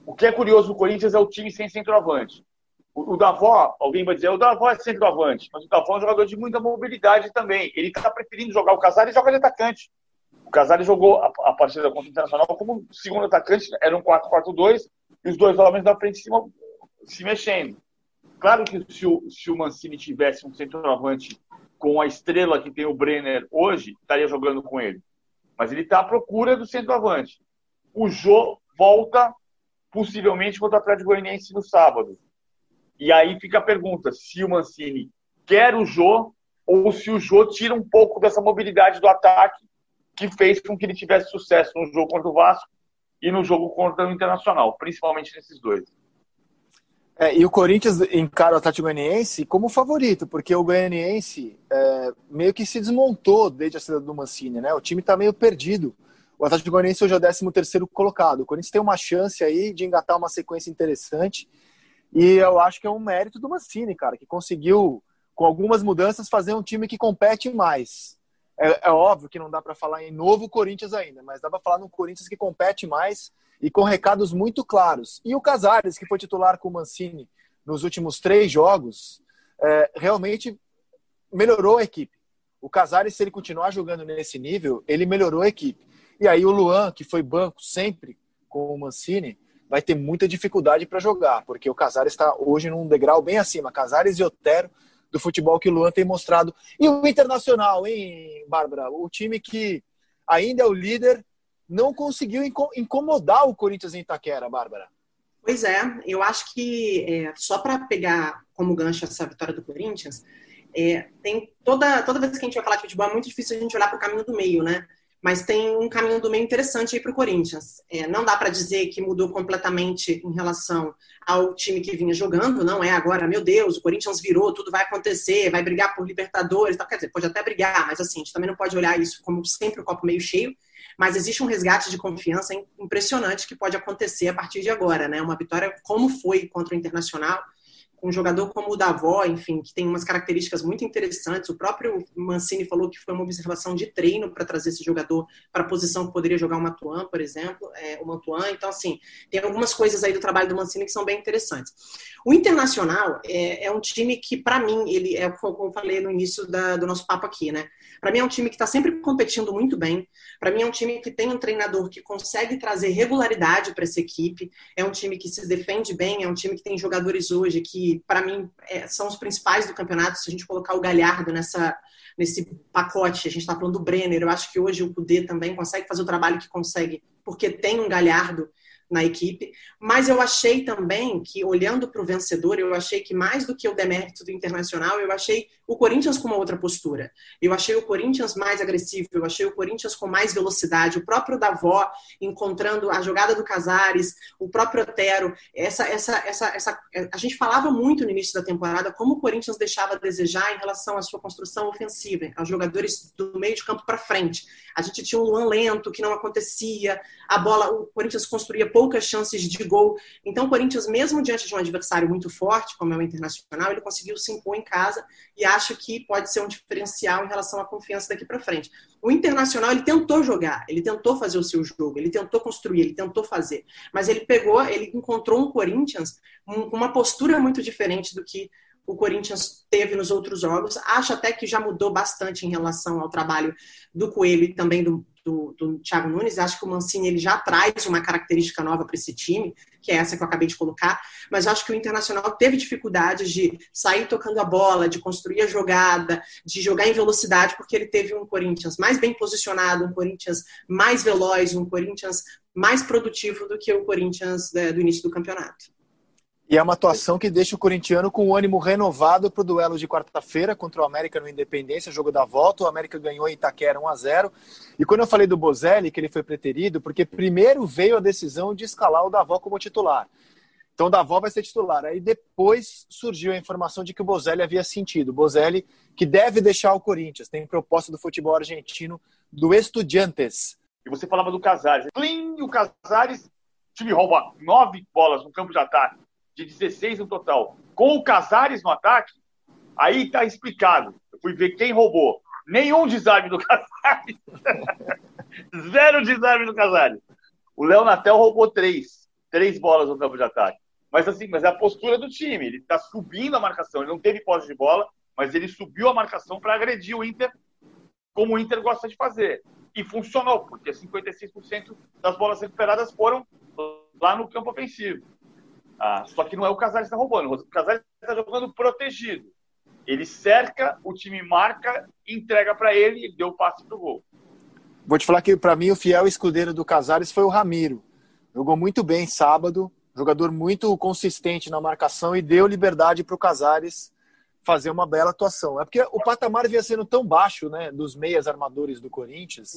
O que é curioso no Corinthians é o time sem centroavante. O, o Davó, alguém vai dizer, o Davó é centroavante, mas o Davó é um jogador de muita mobilidade também. Ele está preferindo jogar o Casares e joga de atacante. Casares jogou a, a partida contra o Internacional como segundo atacante, era um 4-4-2 e os dois homens da frente se, se mexendo. Claro que se o, se o Mancini tivesse um centroavante com a estrela que tem o Brenner hoje, estaria jogando com ele. Mas ele está à procura do centroavante. O Jô volta possivelmente contra o Atlético Goianiense no sábado. E aí fica a pergunta: se o Mancini quer o Jô ou se o Jô tira um pouco dessa mobilidade do ataque que fez com que ele tivesse sucesso no jogo contra o Vasco e no jogo contra o Internacional, principalmente nesses dois. É, e o Corinthians encara o Atlético Goianiense como favorito, porque o Goianiense é, meio que se desmontou desde a saída do Mancini, né? O time está meio perdido. O Atlético Goianiense hoje é o 13 terceiro colocado. O Corinthians tem uma chance aí de engatar uma sequência interessante. E eu acho que é um mérito do Mancini, cara, que conseguiu, com algumas mudanças, fazer um time que compete mais. É, é óbvio que não dá para falar em novo Corinthians ainda, mas dá para falar num Corinthians que compete mais e com recados muito claros. E o Casares, que foi titular com o Mancini nos últimos três jogos, é, realmente melhorou a equipe. O Casares, se ele continuar jogando nesse nível, ele melhorou a equipe. E aí o Luan, que foi banco sempre com o Mancini, vai ter muita dificuldade para jogar, porque o Casares está hoje num degrau bem acima. Casares e Otero do futebol que o Luan tem mostrado. E o Internacional, hein, Bárbara? O time que ainda é o líder, não conseguiu incomodar o Corinthians em Itaquera, Bárbara. Pois é, eu acho que é, só para pegar como gancho essa vitória do Corinthians, é, tem toda, toda vez que a gente vai falar de futebol é muito difícil a gente olhar para o caminho do meio, né? Mas tem um caminho do meio interessante aí para o Corinthians. É, não dá para dizer que mudou completamente em relação ao time que vinha jogando, não é agora, meu Deus, o Corinthians virou, tudo vai acontecer, vai brigar por Libertadores, tal. quer dizer, pode até brigar, mas assim, a gente também não pode olhar isso como sempre o copo meio cheio mas existe um resgate de confiança impressionante que pode acontecer a partir de agora, né? Uma vitória como foi contra o Internacional, um jogador como o Davó, enfim, que tem umas características muito interessantes. O próprio Mancini falou que foi uma observação de treino para trazer esse jogador para a posição que poderia jogar o Matuan, por exemplo, é, o Matuan. Então, assim, tem algumas coisas aí do trabalho do Mancini que são bem interessantes. O Internacional é, é um time que, para mim, ele é como eu falei no início da, do nosso papo aqui, né? Para mim é um time que está sempre competindo muito bem. Para mim é um time que tem um treinador que consegue trazer regularidade para essa equipe. É um time que se defende bem. É um time que tem jogadores hoje que para mim, é, são os principais do campeonato. Se a gente colocar o Galhardo nessa, nesse pacote, a gente está falando do Brenner, eu acho que hoje o Cudê também consegue fazer o trabalho que consegue, porque tem um Galhardo na equipe, mas eu achei também que, olhando para o vencedor, eu achei que mais do que o demérito do Internacional, eu achei o Corinthians com uma outra postura. Eu achei o Corinthians mais agressivo, eu achei o Corinthians com mais velocidade, o próprio Davó encontrando a jogada do Casares, o próprio Otero, essa, essa, essa, essa, a gente falava muito no início da temporada como o Corinthians deixava a desejar em relação à sua construção ofensiva, aos jogadores do meio de campo para frente. A gente tinha um Luan lento que não acontecia, a bola, o Corinthians construía poucas chances de gol. Então, o Corinthians, mesmo diante de um adversário muito forte, como é o Internacional, ele conseguiu se impor em casa e acho que pode ser um diferencial em relação à confiança daqui para frente. O Internacional, ele tentou jogar, ele tentou fazer o seu jogo, ele tentou construir, ele tentou fazer, mas ele pegou, ele encontrou um Corinthians com uma postura muito diferente do que o Corinthians teve nos outros jogos. Acho até que já mudou bastante em relação ao trabalho do Coelho e também do, do, do Thiago Nunes. Acho que o Mancini ele já traz uma característica nova para esse time, que é essa que eu acabei de colocar. Mas acho que o Internacional teve dificuldades de sair tocando a bola, de construir a jogada, de jogar em velocidade, porque ele teve um Corinthians mais bem posicionado, um Corinthians mais veloz, um Corinthians mais produtivo do que o Corinthians né, do início do campeonato. E é uma atuação que deixa o corintiano com o ânimo renovado para o duelo de quarta-feira contra o América no Independência, jogo da volta. O América ganhou em Itaquera 1 a 0 E quando eu falei do Bozelli, que ele foi preterido, porque primeiro veio a decisão de escalar o Davó como titular. Então o Davó vai ser titular. Aí depois surgiu a informação de que o Bozelli havia sentido. O Bozelli que deve deixar o Corinthians. Tem proposta do futebol argentino do Estudiantes. E você falava do Casares. Plim, o Casares, o time rouba nove bolas no campo de ataque de 16 no total, com o Casares no ataque, aí tá explicado. Eu fui ver quem roubou. Nenhum desarme do (laughs) Casares. Zero desarme do Casares. O Léo Natel roubou três. Três bolas no campo de ataque. Mas assim, mas é a postura do time. Ele tá subindo a marcação. Ele não teve posse de bola, mas ele subiu a marcação para agredir o Inter, como o Inter gosta de fazer. E funcionou, porque 56% das bolas recuperadas foram lá no campo ofensivo. Ah, só que não é o Casares que está roubando. O Casares está jogando protegido. Ele cerca, o time marca, entrega para ele e deu o passe para o gol. Vou te falar que, para mim, o fiel escudeiro do Casares foi o Ramiro. Jogou muito bem sábado, jogador muito consistente na marcação e deu liberdade para o Casares fazer uma bela atuação. É porque o patamar vinha sendo tão baixo, né, dos meias armadores do Corinthians.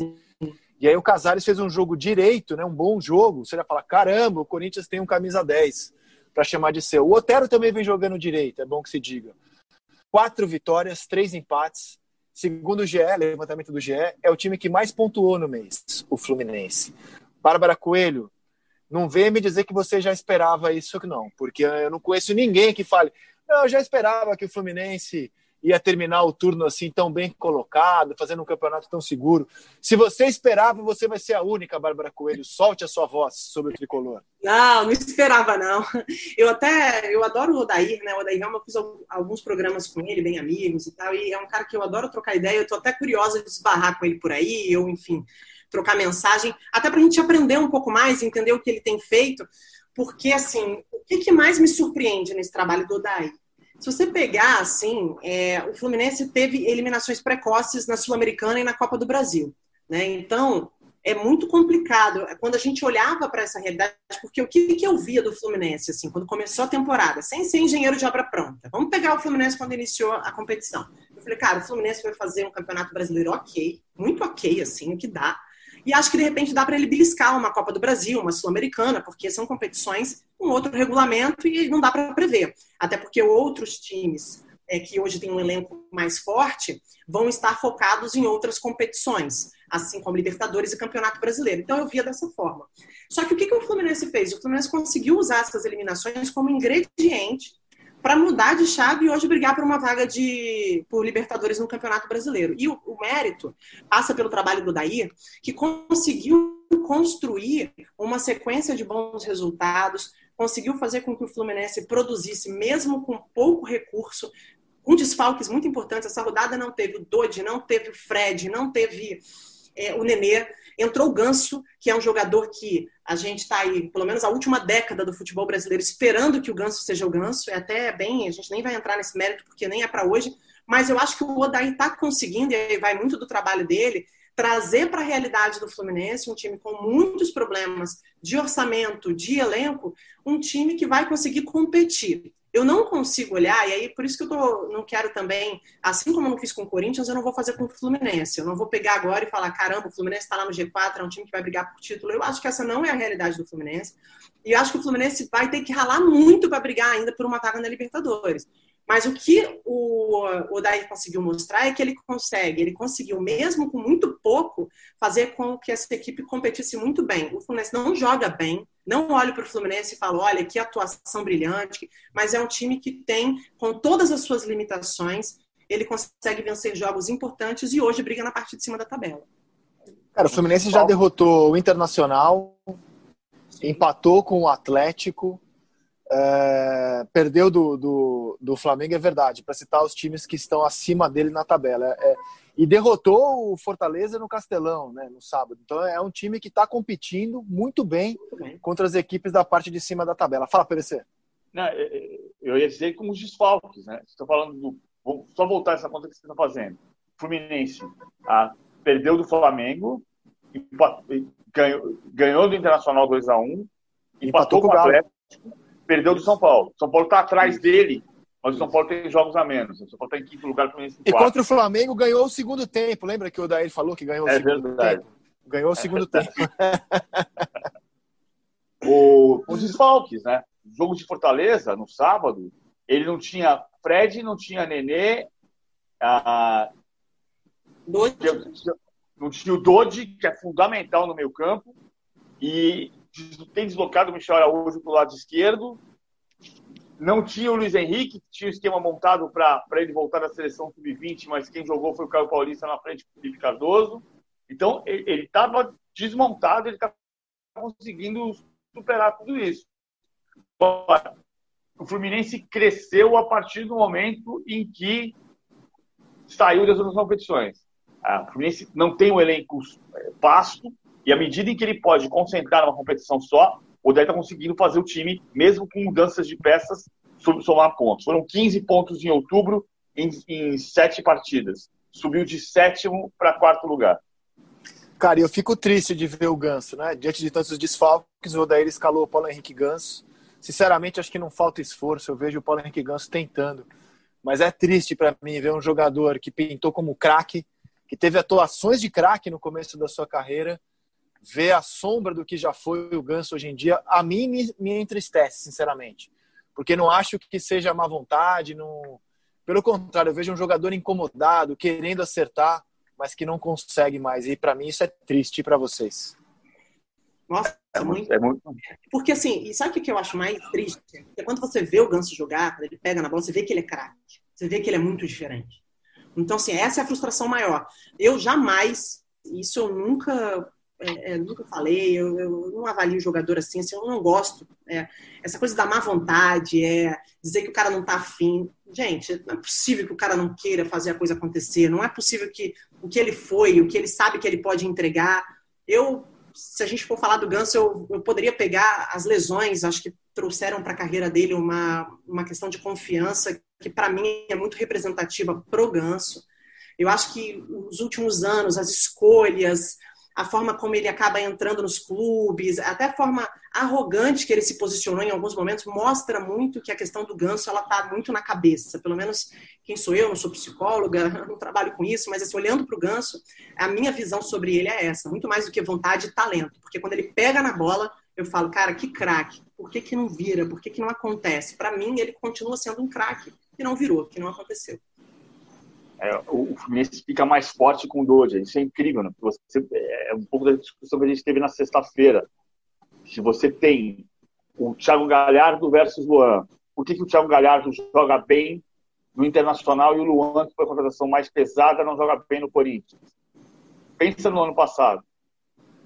E aí o Casares fez um jogo direito, né, um bom jogo. Você já fala, caramba, o Corinthians tem um camisa 10 para chamar de seu. O Otero também vem jogando direito, é bom que se diga. Quatro vitórias, três empates. Segundo o GE, levantamento do GE, é o time que mais pontuou no mês, o Fluminense. Bárbara Coelho, não venha me dizer que você já esperava isso, não, porque eu não conheço ninguém que fale, não, eu já esperava que o Fluminense ia terminar o turno assim tão bem colocado, fazendo um campeonato tão seguro. Se você esperava, você vai ser a única, Bárbara Coelho. Solte a sua voz sobre o tricolor. Não, não esperava, não. Eu até, eu adoro o Odair, né? O Odair eu fiz alguns programas com ele, bem amigos e tal, e é um cara que eu adoro trocar ideia. Eu tô até curiosa de esbarrar com ele por aí, ou enfim, trocar mensagem, até para a gente aprender um pouco mais, entender o que ele tem feito, porque, assim, o que mais me surpreende nesse trabalho do Odair? Se você pegar, assim, é, o Fluminense teve eliminações precoces na Sul-Americana e na Copa do Brasil. Né? Então, é muito complicado quando a gente olhava para essa realidade, porque o que, que eu via do Fluminense, assim, quando começou a temporada, sem ser engenheiro de obra pronta. Vamos pegar o Fluminense quando iniciou a competição. Eu falei, cara, o Fluminense vai fazer um campeonato brasileiro ok, muito ok, assim, o que dá. E acho que de repente dá para ele beliscar uma Copa do Brasil, uma Sul-Americana, porque são competições com outro regulamento e não dá para prever. Até porque outros times é, que hoje têm um elenco mais forte vão estar focados em outras competições, assim como Libertadores e Campeonato Brasileiro. Então eu via dessa forma. Só que o que, que o Fluminense fez? O Fluminense conseguiu usar essas eliminações como ingrediente para mudar de chave e hoje brigar por uma vaga de por Libertadores no Campeonato Brasileiro. E o, o mérito passa pelo trabalho do Daí, que conseguiu construir uma sequência de bons resultados, conseguiu fazer com que o Fluminense produzisse, mesmo com pouco recurso, com desfalques muito importantes. Essa rodada não teve o Dodi, não teve o Fred, não teve é, o Nenê. Entrou o Ganso, que é um jogador que a gente está aí, pelo menos a última década do futebol brasileiro, esperando que o Ganso seja o Ganso. É até bem, a gente nem vai entrar nesse mérito porque nem é para hoje, mas eu acho que o Odaí está conseguindo, e vai muito do trabalho dele, trazer para a realidade do Fluminense um time com muitos problemas de orçamento, de elenco, um time que vai conseguir competir eu não consigo olhar, e aí por isso que eu tô, não quero também, assim como eu não fiz com o Corinthians, eu não vou fazer com o Fluminense. Eu não vou pegar agora e falar, caramba, o Fluminense está lá no G4, é um time que vai brigar por título. Eu acho que essa não é a realidade do Fluminense. E eu acho que o Fluminense vai ter que ralar muito para brigar ainda por uma vaga na Libertadores. Mas o que o, o Dair conseguiu mostrar é que ele consegue, ele conseguiu, mesmo com muito pouco, fazer com que essa equipe competisse muito bem. O Fluminense não joga bem, não olho para o Fluminense e falo, olha, que atuação brilhante, mas é um time que tem, com todas as suas limitações, ele consegue vencer jogos importantes e hoje briga na parte de cima da tabela. Cara, o Fluminense já derrotou o Internacional, empatou com o Atlético, é, perdeu do, do, do, Flamengo, é verdade, para citar os times que estão acima dele na tabela. É, e derrotou o Fortaleza no Castelão, né, no sábado. Então é um time que está competindo muito bem, muito bem, contra as equipes da parte de cima da tabela. Fala, PVC. É, é, eu ia dizer com os desfalques, né? Estou falando do. Vou só voltar essa conta que você está fazendo. Fluminense ah, perdeu do Flamengo, ganhou, ganhou do Internacional 2x1, empatou, empatou com o Atlético perdeu do São Paulo. São Paulo está atrás dele, mas o São Paulo tem jogos a menos. O São Paulo está em quinto lugar. E contra o Flamengo ganhou o segundo tempo. Lembra que o Daí falou que ganhou o é segundo verdade. tempo? Ganhou o segundo é (laughs) tempo. o, os desfalques, né? O jogo de Fortaleza, no sábado, ele não tinha Fred, não tinha Nenê, a... não tinha o Dodi, que é fundamental no meio campo, e tem deslocado o Michel Araújo para o lado esquerdo. Não tinha o Luiz Henrique, tinha o esquema montado para ele voltar da seleção sub-20, mas quem jogou foi o Caio Paulista na frente com o Felipe Cardoso. Então, ele estava desmontado, ele está conseguindo superar tudo isso. Agora, o Fluminense cresceu a partir do momento em que saiu das outras competições. O Fluminense não tem um elenco vasto, e à medida em que ele pode concentrar numa competição só, o Odair está conseguindo fazer o time, mesmo com mudanças de peças, somar pontos. Foram 15 pontos em outubro em, em sete partidas. Subiu de sétimo para quarto lugar. Cara, eu fico triste de ver o Ganso, né? Diante de tantos desfalques, o Odair escalou o Paulo Henrique Ganso. Sinceramente, acho que não falta esforço. Eu vejo o Paulo Henrique Ganso tentando. Mas é triste para mim ver um jogador que pintou como craque, que teve atuações de craque no começo da sua carreira, ver a sombra do que já foi o Ganso hoje em dia, a mim me, me entristece, sinceramente. Porque não acho que seja má vontade, não... pelo contrário, eu vejo um jogador incomodado, querendo acertar, mas que não consegue mais. E para mim isso é triste para vocês. Nossa, É muito, é muito. Porque assim, e sabe o que eu acho mais triste? É quando você vê o Ganso jogar, quando ele pega na bola, você vê que ele é craque. Você vê que ele é muito diferente. Então, assim, essa é a frustração maior. Eu jamais, isso eu nunca é, é, nunca falei, eu, eu, não avalio jogador assim, assim eu não gosto. É, essa coisa da má vontade, é dizer que o cara não tá afim. Gente, não é possível que o cara não queira fazer a coisa acontecer, não é possível que o que ele foi, o que ele sabe que ele pode entregar. Eu, se a gente for falar do Ganso, eu, eu poderia pegar as lesões, acho que trouxeram para a carreira dele uma, uma questão de confiança que para mim é muito representativa pro Ganso. Eu acho que os últimos anos, as escolhas, a forma como ele acaba entrando nos clubes, até a forma arrogante que ele se posicionou em alguns momentos, mostra muito que a questão do ganso ela está muito na cabeça. Pelo menos quem sou eu, não sou psicóloga, (laughs) não trabalho com isso, mas assim, olhando para o ganso, a minha visão sobre ele é essa, muito mais do que vontade e talento. Porque quando ele pega na bola, eu falo, cara, que craque. Por que, que não vira? Por que, que não acontece? Para mim, ele continua sendo um craque que não virou, que não aconteceu é, o Fluminense fica mais forte com o Dodge. Isso é incrível, né? Você, é um pouco da discussão que a gente teve na sexta-feira. Se você tem o Thiago Galhardo versus Luan, por que, que o Thiago Galhardo joga bem no Internacional e o Luan, que foi a contratação mais pesada, não joga bem no Corinthians? Pensa no ano passado.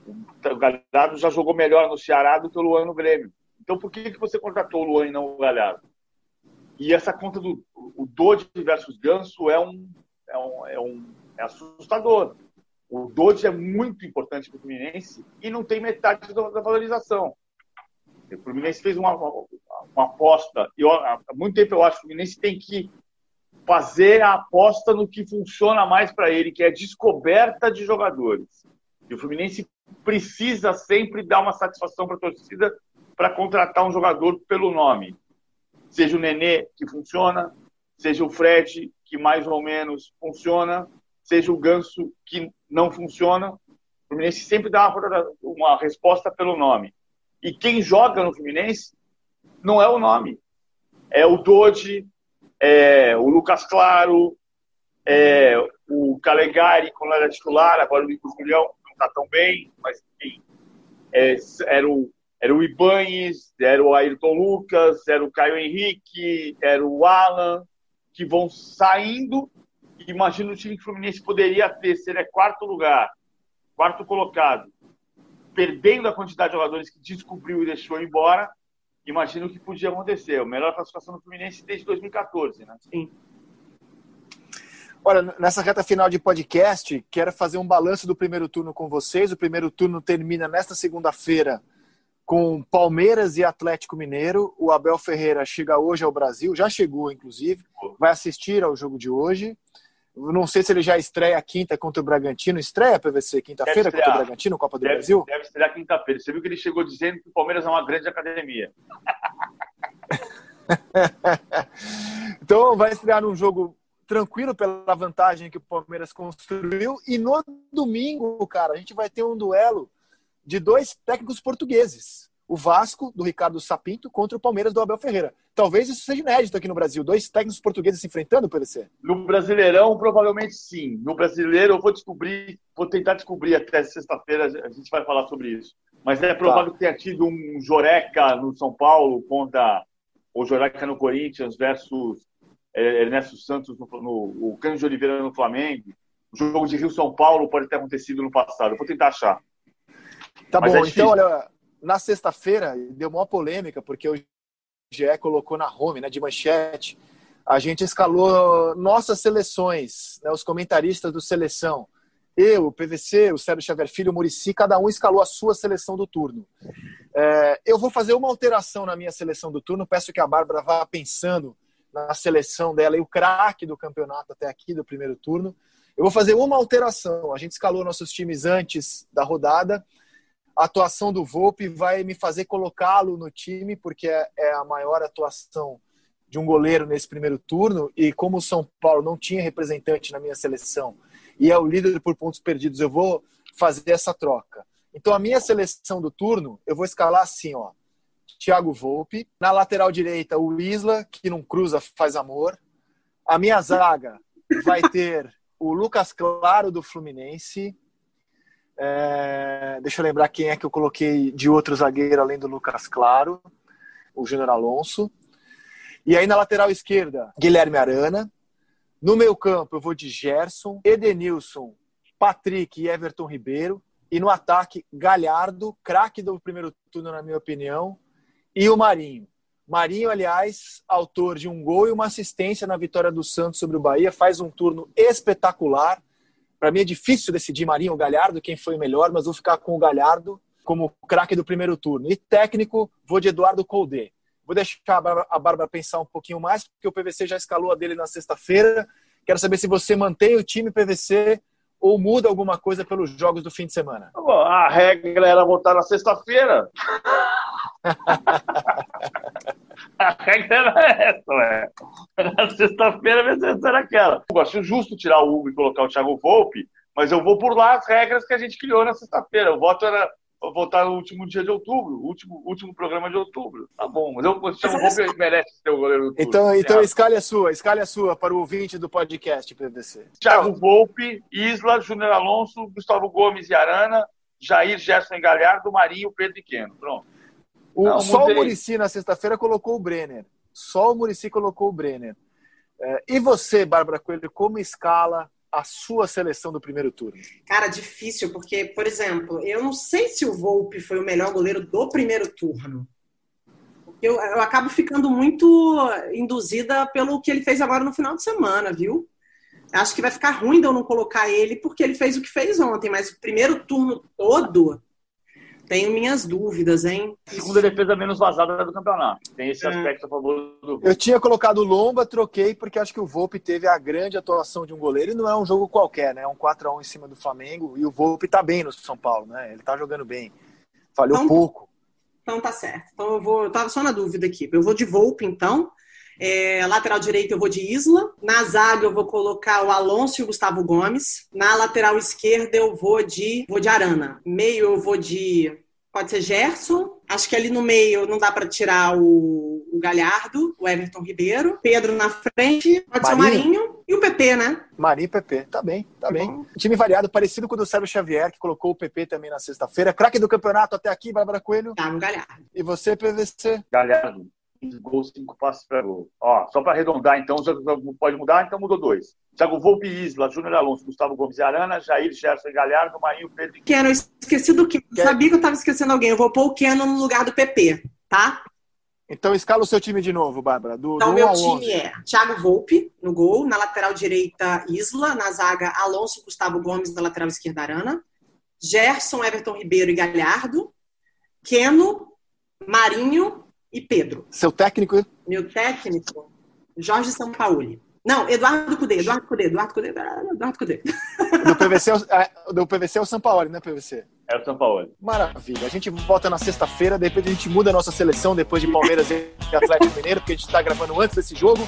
O Galhardo já jogou melhor no Ceará do que o Luan no Grêmio. Então, por que, que você contratou o Luan e não o Galhardo? E essa conta do o versus Ganso é um, é um, é um é assustador. O Dodge é muito importante para o Fluminense e não tem metade da, valorização. O Fluminense fez uma, uma, uma aposta. Eu, há muito tempo eu acho que o Fluminense tem que fazer a aposta no que funciona mais para ele, que é a descoberta de jogadores. E o Fluminense precisa sempre dar uma satisfação para a torcida para contratar um jogador pelo nome. Seja o Nenê, que funciona, seja o Fred, que mais ou menos funciona, seja o Ganso, que não funciona. O Fluminense sempre dá uma, resposta pelo nome. E quem joga no Fluminense não é o nome. É o Dodi, é o Lucas Claro, é o Calegari, quando era titular, agora o Nico Julião não está tão bem, mas enfim. É, era o era o Ibanes, era o Ayrton Lucas, era o Caio Henrique, era o Alan, que vão saindo. Imagina o time que o Fluminense poderia ter, se ele é quarto lugar, quarto colocado, perdendo a quantidade de jogadores que descobriu e deixou embora. Imagina o que podia acontecer. A melhor classificação do Fluminense desde 2014, né? Sim. Olha, nessa reta final de podcast, quero fazer um balanço do primeiro turno com vocês. O primeiro turno termina nesta segunda-feira com Palmeiras e Atlético Mineiro. O Abel Ferreira chega hoje ao Brasil, já chegou, inclusive, vai assistir ao jogo de hoje. Não sei se ele já estreia quinta contra o Bragantino. Estreia PVC quinta-feira contra o Bragantino, Copa do deve, Brasil? Deve estrear quinta-feira. Você viu que ele chegou dizendo que o Palmeiras é uma grande academia. (laughs) então vai estrear num jogo tranquilo pela vantagem que o Palmeiras construiu. E no domingo, cara, a gente vai ter um duelo de dois técnicos portugueses. O Vasco, do Ricardo Sapinto, contra o Palmeiras, do Abel Ferreira. Talvez isso seja inédito aqui no Brasil. Dois técnicos portugueses se enfrentando, PVC? No Brasileirão, provavelmente sim. No Brasileiro, eu vou descobrir, vou tentar descobrir até sexta-feira, a gente vai falar sobre isso. Mas é provável tá. que tenha tido um Joreca no São Paulo contra o Joreca no Corinthians versus é, Ernesto Santos no, no o Cândido de Oliveira no Flamengo. O jogo de Rio-São Paulo pode ter acontecido no passado. Eu vou tentar achar. Tá Mas bom, é então, olha, na sexta-feira deu uma polêmica, porque o GE colocou na home, né, de manchete, a gente escalou nossas seleções, né, os comentaristas do Seleção. Eu, o PVC, o Sérgio Xavier Filho, o Murici, cada um escalou a sua seleção do turno. É, eu vou fazer uma alteração na minha seleção do turno, peço que a Bárbara vá pensando na seleção dela e o craque do campeonato até aqui, do primeiro turno. Eu vou fazer uma alteração. A gente escalou nossos times antes da rodada a atuação do Volpe vai me fazer colocá-lo no time, porque é, é a maior atuação de um goleiro nesse primeiro turno. E como o São Paulo não tinha representante na minha seleção e é o líder por pontos perdidos, eu vou fazer essa troca. Então, a minha seleção do turno, eu vou escalar assim, ó. Thiago Volpe. Na lateral direita, o Isla, que não cruza, faz amor. A minha zaga vai ter o Lucas Claro do Fluminense. É, deixa eu lembrar quem é que eu coloquei de outro zagueiro além do Lucas Claro, o Júnior Alonso. E aí na lateral esquerda, Guilherme Arana. No meio campo eu vou de Gerson, Edenilson, Patrick e Everton Ribeiro. E no ataque, Galhardo, craque do primeiro turno, na minha opinião, e o Marinho. Marinho, aliás, autor de um gol e uma assistência na vitória do Santos sobre o Bahia, faz um turno espetacular. Para mim é difícil decidir Marinho ou Galhardo, quem foi melhor, mas vou ficar com o Galhardo como craque do primeiro turno. E técnico, vou de Eduardo Colde. Vou deixar a Bárbara pensar um pouquinho mais, porque o PVC já escalou a dele na sexta-feira. Quero saber se você mantém o time PVC ou muda alguma coisa pelos jogos do fim de semana? A regra era votar na sexta-feira. (laughs) a regra era essa, ué. Na sexta-feira a era aquela. Eu acho justo tirar o Hugo e colocar o Thiago Volpe, mas eu vou por lá as regras que a gente criou na sexta-feira. O voto era voltar no último dia de outubro, último, último programa de outubro. Tá bom, mas eu, o Thiago Volpe merece ser o goleiro do Então, então escalhe a sua, escalhe a sua para o ouvinte do podcast PVC. Thiago Volpe, Isla, Júnior Alonso, Gustavo Gomes e Arana, Jair, Gerson e Galhardo, Marinho, Pedro e Queno. Pronto. O, Não, só o Murici na sexta-feira colocou o Brenner. Só o Murici colocou o Brenner. É, e você, Bárbara Coelho, como escala a sua seleção do primeiro turno? Cara, difícil, porque, por exemplo, eu não sei se o Volpe foi o melhor goleiro do primeiro turno. Eu, eu acabo ficando muito induzida pelo que ele fez agora no final de semana, viu? Acho que vai ficar ruim de eu não colocar ele, porque ele fez o que fez ontem, mas o primeiro turno todo tenho minhas dúvidas, hein? Segunda defesa menos vazada do campeonato. Tem esse é. aspecto a favor do. Eu tinha colocado o Lomba, troquei, porque acho que o Volpe teve a grande atuação de um goleiro e não é um jogo qualquer, né? É um 4x1 em cima do Flamengo e o Volpe tá bem no São Paulo, né? Ele tá jogando bem. Falhou então, pouco. Então tá certo. Então eu vou. Eu tava só na dúvida aqui. Eu vou de Volpe, então. É, lateral direito eu vou de Isla. Na zaga eu vou colocar o Alonso e o Gustavo Gomes. Na lateral esquerda eu vou de vou de Arana. Meio eu vou de pode ser Gerson. Acho que ali no meio não dá para tirar o, o, Galhardo, o Everton Ribeiro. Pedro na frente, pode Marinho. ser o Marinho e o PP, né? Marinho e PP, tá bem, tá, tá bem. Time variado, parecido com o do Sérgio Xavier, que colocou o PP também na sexta-feira. Craque do campeonato até aqui, Bárbara Coelho. Tá no Galhardo. E você, PVC? Galhardo gols, cinco passos para gol. Ó, só para arredondar, então, já pode mudar, então mudou dois. Thiago Volpe Isla, Júnior Alonso, Gustavo Gomes e Arana, Jair, Gerson Galhardo, Marinho, Pedro e... Keno, esqueci do que. Sabia que eu estava esquecendo alguém. Eu vou pôr o Keno no lugar do PP, tá? Então escala o seu time de novo, Bárbara. Do, então, do meu time é Thiago Volpe no gol, na lateral direita Isla, na zaga Alonso, Gustavo Gomes, na lateral esquerda Arana, Gerson, Everton Ribeiro e Galhardo, Keno, Marinho, e Pedro. Seu técnico? Meu técnico, Jorge Sampaoli. Não, Eduardo Cudê, Eduardo Cudê, Eduardo Cudê, Eduardo Cudê. (laughs) Do PVC, é, do PVC é o Sampaoli, né, PVC? É o Sampaoli. Maravilha. A gente volta na sexta-feira, depois a gente muda a nossa seleção, depois de Palmeiras e Atlético Mineiro, porque a gente está gravando antes desse jogo.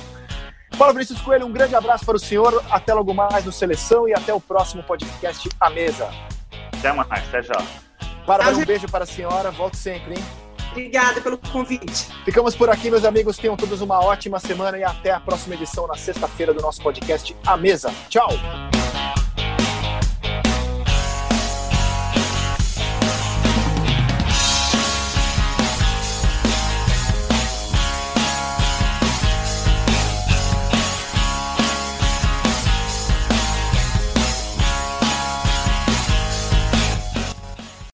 Paulo Vinícius Coelho, um grande abraço para o senhor. Até logo mais no Seleção e até o próximo podcast A Mesa. Até mais, até já. Bárbara, um beijo para a senhora. Volte sempre, hein? Obrigada pelo convite. Ficamos por aqui, meus amigos. Tenham todos uma ótima semana e até a próxima edição na sexta-feira do nosso podcast A Mesa. Tchau!